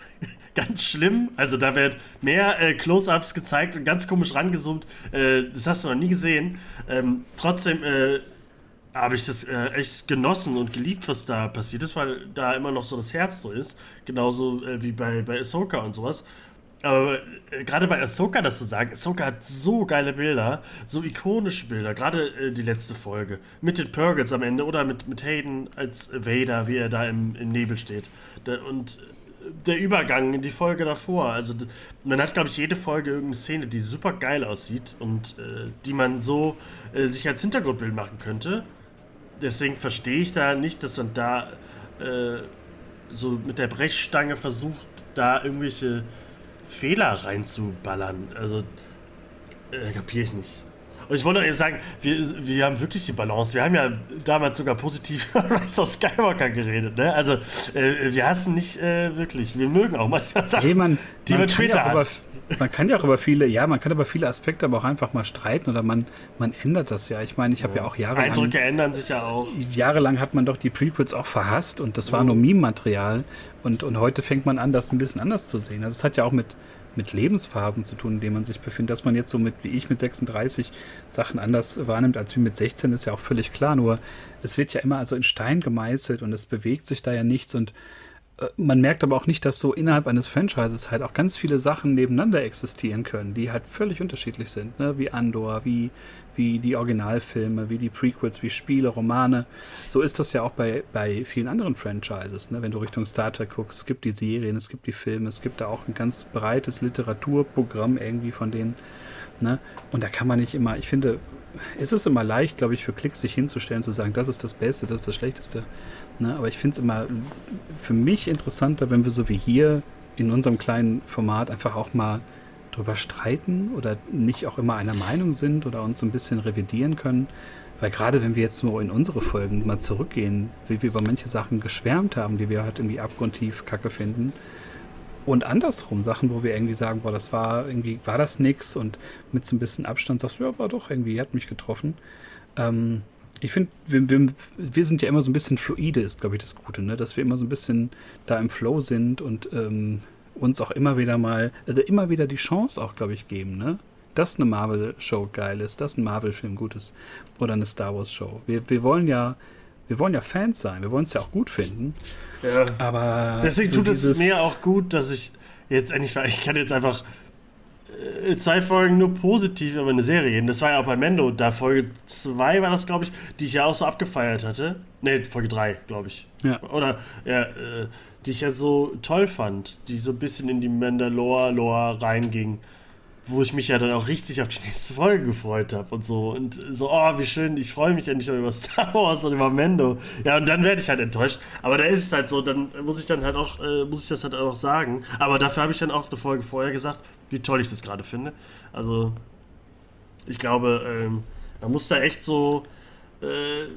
ganz schlimm. Also da wird mehr äh, Close-Ups gezeigt und ganz komisch rangezoomt. Äh, das hast du noch nie gesehen. Ähm, trotzdem äh, habe ich das äh, echt genossen und geliebt, was da passiert ist, weil da immer noch so das Herz so ist. Genauso äh, wie bei, bei Ahsoka und sowas. Aber äh, gerade bei Ahsoka das zu sagen, Ahsoka hat so geile Bilder, so ikonische Bilder, gerade äh, die letzte Folge. Mit den Purgles am Ende oder mit, mit Hayden als Vader, wie er da im, im Nebel steht. Da, und äh, der Übergang in die Folge davor. Also man hat, glaube ich, jede Folge irgendeine Szene, die super geil aussieht und äh, die man so äh, sich als Hintergrundbild machen könnte deswegen verstehe ich da nicht, dass man da äh, so mit der Brechstange versucht, da irgendwelche Fehler reinzuballern. Also, äh, kapiere ich nicht. Und ich wollte eben sagen, wir, wir haben wirklich die Balance. Wir haben ja damals sogar positiv über Rise of Skywalker geredet. Ne? Also, äh, wir hassen nicht äh, wirklich. Wir mögen auch manchmal Sachen, hey, man, die man, man später hasst. Man kann ja auch über viele, ja, man kann über viele Aspekte aber auch einfach mal streiten oder man, man ändert das ja. Ich meine, ich habe ja. ja. auch jahrelang. Eindrücke ändern sich ja auch. Jahrelang hat man doch die Prequels auch verhasst und das war oh. nur Meme-Material. Und, und heute fängt man an, das ein bisschen anders zu sehen. Also es hat ja auch mit, mit Lebensphasen zu tun, in denen man sich befindet. Dass man jetzt so mit, wie ich mit 36 Sachen anders wahrnimmt als wie mit 16, ist ja auch völlig klar. Nur es wird ja immer also in Stein gemeißelt und es bewegt sich da ja nichts und man merkt aber auch nicht, dass so innerhalb eines Franchises halt auch ganz viele Sachen nebeneinander existieren können, die halt völlig unterschiedlich sind, ne? wie Andor, wie, wie die Originalfilme, wie die Prequels, wie Spiele, Romane. So ist das ja auch bei, bei vielen anderen Franchises, ne? wenn du Richtung Star Trek guckst. Es gibt die Serien, es gibt die Filme, es gibt da auch ein ganz breites Literaturprogramm irgendwie von denen. Ne? Und da kann man nicht immer, ich finde, es ist immer leicht, glaube ich, für Klicks sich hinzustellen, zu sagen, das ist das Beste, das ist das Schlechteste. Ne? Aber ich finde es immer für mich interessanter, wenn wir so wie hier in unserem kleinen Format einfach auch mal drüber streiten oder nicht auch immer einer Meinung sind oder uns so ein bisschen revidieren können. Weil gerade wenn wir jetzt nur in unsere Folgen mal zurückgehen, wie wir über manche Sachen geschwärmt haben, die wir halt irgendwie abgrundtief kacke finden, und andersrum Sachen, wo wir irgendwie sagen, boah, das war irgendwie, war das nix und mit so ein bisschen Abstand sagst du, ja, war doch irgendwie, hat mich getroffen. Ähm, ich finde, wir, wir, wir, sind ja immer so ein bisschen fluide, ist, glaube ich, das Gute, ne? dass wir immer so ein bisschen da im Flow sind und ähm, uns auch immer wieder mal, also immer wieder die Chance auch, glaube ich, geben, ne? dass eine Marvel-Show geil ist, dass ein Marvel-Film gut ist oder eine Star Wars-Show. Wir, wir wollen ja, wir wollen ja Fans sein, wir wollen es ja auch gut finden. Ja. Aber deswegen so tut es mir auch gut, dass ich jetzt endlich, ich kann jetzt einfach zwei Folgen nur positiv über eine Serie reden. Das war ja auch bei Mendo, da Folge 2 war das, glaube ich, die ich ja auch so abgefeiert hatte. Ne, Folge 3, glaube ich. Ja. Oder, ja, äh, die ich ja so toll fand, die so ein bisschen in die Mandalore-Lore reinging wo ich mich ja dann auch richtig auf die nächste Folge gefreut habe und so. Und so, oh, wie schön, ich freue mich nur über Star Wars und über Mendo. Ja, und dann werde ich halt enttäuscht. Aber da ist es halt so, dann muss ich dann halt auch, äh, muss ich das halt auch sagen. Aber dafür habe ich dann auch eine Folge vorher gesagt, wie toll ich das gerade finde. Also, ich glaube, ähm, man muss da echt so äh,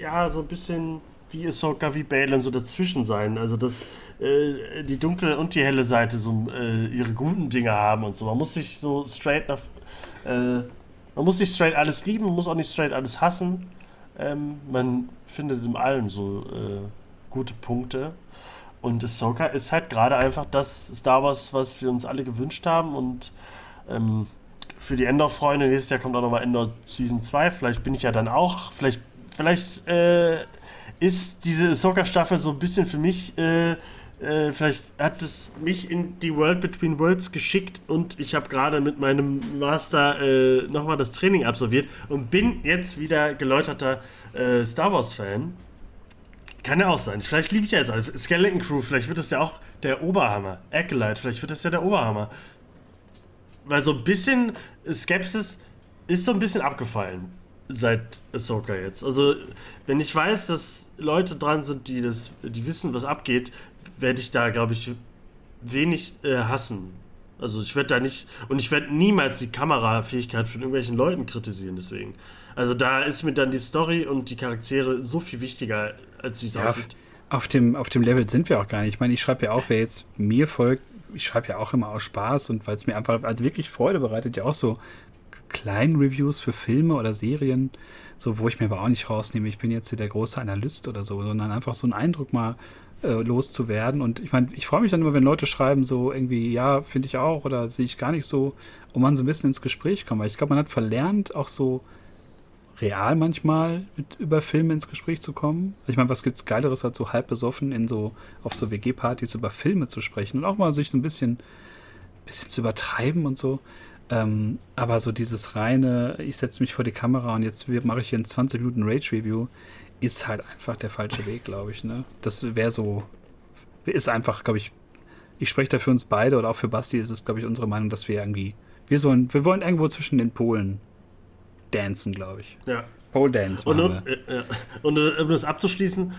ja, so ein bisschen wie Ahsoka, wie Balin so dazwischen sein. Also, dass äh, die dunkle und die helle Seite so äh, ihre guten Dinge haben und so. Man muss sich so straight nach. Äh, man muss nicht straight alles lieben, man muss auch nicht straight alles hassen. Ähm, man findet in allem so äh, gute Punkte. Und Ahsoka ist halt gerade einfach das Star Wars, was wir uns alle gewünscht haben. Und ähm, für die Endor-Freunde, nächstes Jahr kommt auch nochmal Endor Season 2. Vielleicht bin ich ja dann auch. Vielleicht, vielleicht äh, ist diese Ahsoka-Staffel so ein bisschen für mich. Äh, äh, vielleicht hat es mich in die World Between Worlds geschickt und ich habe gerade mit meinem Master äh, nochmal das Training absolviert und bin jetzt wieder geläuterter äh, Star Wars-Fan. Kann ja auch sein. Vielleicht liebe ich ja jetzt auch. Skeleton Crew, vielleicht wird das ja auch der Oberhammer. Acolyte, vielleicht wird das ja der Oberhammer. Weil so ein bisschen Skepsis ist so ein bisschen abgefallen seit Ahsoka jetzt. Also, wenn ich weiß, dass Leute dran sind, die das, die wissen, was abgeht, werde ich da, glaube ich, wenig äh, hassen. Also ich werde da nicht und ich werde niemals die Kamerafähigkeit von irgendwelchen Leuten kritisieren, deswegen. Also da ist mir dann die Story und die Charaktere so viel wichtiger, als wie es ja, aussieht. Auf dem, auf dem Level sind wir auch gar nicht. Ich meine, ich schreibe ja auch, wer jetzt mir folgt, ich schreibe ja auch immer aus Spaß und weil es mir einfach also wirklich Freude bereitet, ja auch so kleinen Reviews für Filme oder Serien, so wo ich mir aber auch nicht rausnehme, ich bin jetzt hier der große Analyst oder so, sondern einfach so einen Eindruck mal äh, loszuwerden. Und ich meine, ich freue mich dann immer, wenn Leute schreiben, so irgendwie, ja, finde ich auch oder sehe ich gar nicht so, und man so ein bisschen ins Gespräch kommt. Weil ich glaube, man hat verlernt, auch so real manchmal mit, über Filme ins Gespräch zu kommen. Ich meine, was gibt es Geileres, als so halb besoffen in so, auf so WG-Partys über Filme zu sprechen und auch mal sich so ein bisschen, bisschen zu übertreiben und so. Ähm, aber so dieses reine, ich setze mich vor die Kamera und jetzt mache ich hier ein 20 Minuten Rage-Review, ist halt einfach der falsche Weg, glaube ich. Ne? Das wäre so, ist einfach, glaube ich, ich spreche da für uns beide oder auch für Basti ist es, glaube ich, unsere Meinung, dass wir irgendwie, wir sollen, wir wollen irgendwo zwischen den Polen dancen, glaube ich. Ja. Pole Dance. Und, und, äh, und äh, um das abzuschließen,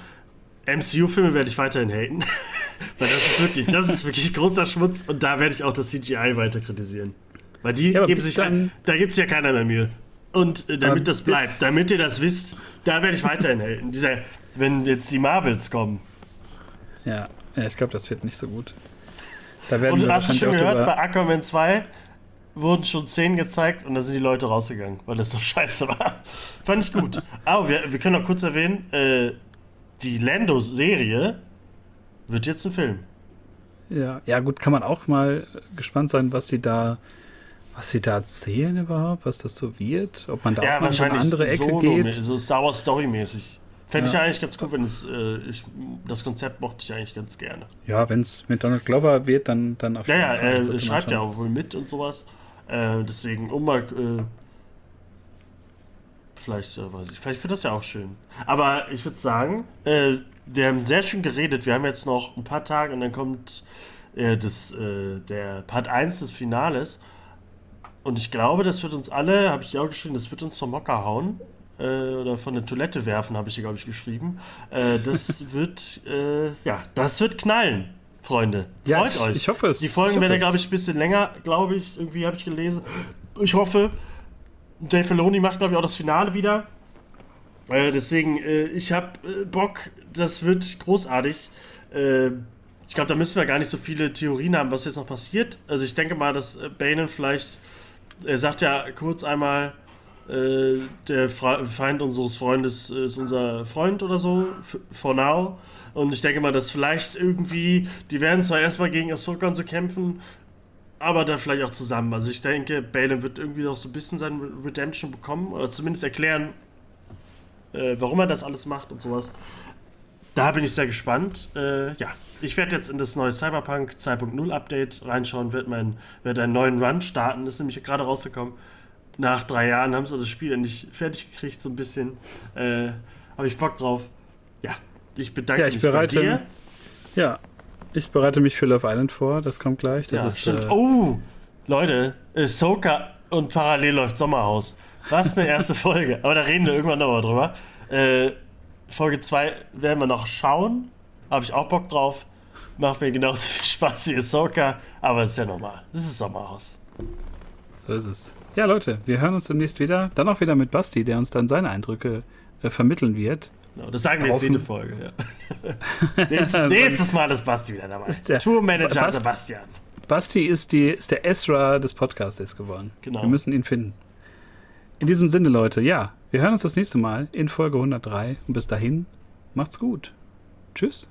MCU-Filme werde ich weiterhin haten. Weil das ist wirklich, das ist wirklich großer Schmutz und da werde ich auch das CGI weiter kritisieren. Weil die ja, geben sich, da gibt es ja keiner mehr Mühe. Und äh, damit das bleibt, damit ihr das wisst, da werde ich weiterhin helfen. Dieser, wenn jetzt die Marvels kommen. Ja, ja ich glaube, das wird nicht so gut. Da werden und hast du schon gehört, bei Aquaman 2 wurden schon Szenen gezeigt und da sind die Leute rausgegangen, weil das so scheiße war. Fand ich gut. Aber wir, wir können noch kurz erwähnen, äh, die Lando-Serie wird jetzt ein Film. Ja, ja, gut, kann man auch mal gespannt sein, was sie da was sie da erzählen überhaupt, was das so wird, ob man da ja, auch mal in eine andere Ecke so geht. So Star Wars Story mäßig. Fände ja. ich eigentlich ganz gut, wenn es, äh, ich, das Konzept mochte ich eigentlich ganz gerne. Ja, wenn es mit Donald Glover wird, dann, dann auf jeden ja, Fall. Ja, er schreibt ja auch wohl mit und sowas. Äh, deswegen, um mal, äh, vielleicht, äh, weiß ich, vielleicht wird das ja auch schön. Aber ich würde sagen, äh, wir haben sehr schön geredet. Wir haben jetzt noch ein paar Tage und dann kommt äh, das, der Part 1 des Finales. Und ich glaube, das wird uns alle, habe ich ja auch geschrieben, das wird uns vom Mocker hauen. Äh, oder von der Toilette werfen, habe ich glaube ich, geschrieben. Äh, das wird, äh, ja, das wird knallen, Freunde. Freut ja, ich, euch. Ich hoffe es. Die Folgen werden glaube ich, ein bisschen länger, glaube ich. Irgendwie habe ich gelesen. Ich hoffe, Dave Filoni macht, glaube ich, auch das Finale wieder. Äh, deswegen, äh, ich habe äh, Bock. Das wird großartig. ich glaube, da müssen wir gar nicht so viele Theorien haben, was jetzt noch passiert. Also ich denke mal, dass Banen vielleicht er sagt ja kurz einmal, äh, der Feind unseres Freundes ist unser Freund oder so, for now. Und ich denke mal, dass vielleicht irgendwie, die werden zwar erstmal gegen Ahsoka und so kämpfen, aber dann vielleicht auch zusammen. Also ich denke, Balen wird irgendwie noch so ein bisschen seine Redemption bekommen, oder zumindest erklären, äh, warum er das alles macht und sowas. Da bin ich sehr gespannt. Äh, ja, ich werde jetzt in das neue Cyberpunk 2.0 Update reinschauen, werde mein, werd einen neuen Run starten. Das ist nämlich gerade rausgekommen. Nach drei Jahren haben sie das Spiel endlich fertig gekriegt, so ein bisschen. Äh, Habe ich Bock drauf. Ja, ich bedanke ja, ich mich bereite, bei dir. Ja, ich bereite mich für Love Island vor. Das kommt gleich. Das ja, ist, stimmt. Äh, oh, Leute, Ahsoka und parallel läuft Sommerhaus. Was eine erste Folge. Aber da reden wir irgendwann nochmal drüber. Äh, Folge 2 werden wir noch schauen. Habe ich auch Bock drauf. Macht mir genauso viel Spaß wie Ahsoka, aber es ist ja normal. Das ist Sommerhaus. So ist es. Ja, Leute, wir hören uns demnächst wieder. Dann auch wieder mit Basti, der uns dann seine Eindrücke äh, vermitteln wird. Genau, das sagen wir jetzt jede Folge, ja. nächstes, nächstes, Mal ist Basti wieder dabei. Ist der Tourmanager Bast Sebastian. Basti ist, die, ist der Ezra des Podcasts geworden. Genau. Wir müssen ihn finden. In diesem Sinne, Leute, ja, wir hören uns das nächste Mal in Folge 103 und bis dahin, macht's gut. Tschüss.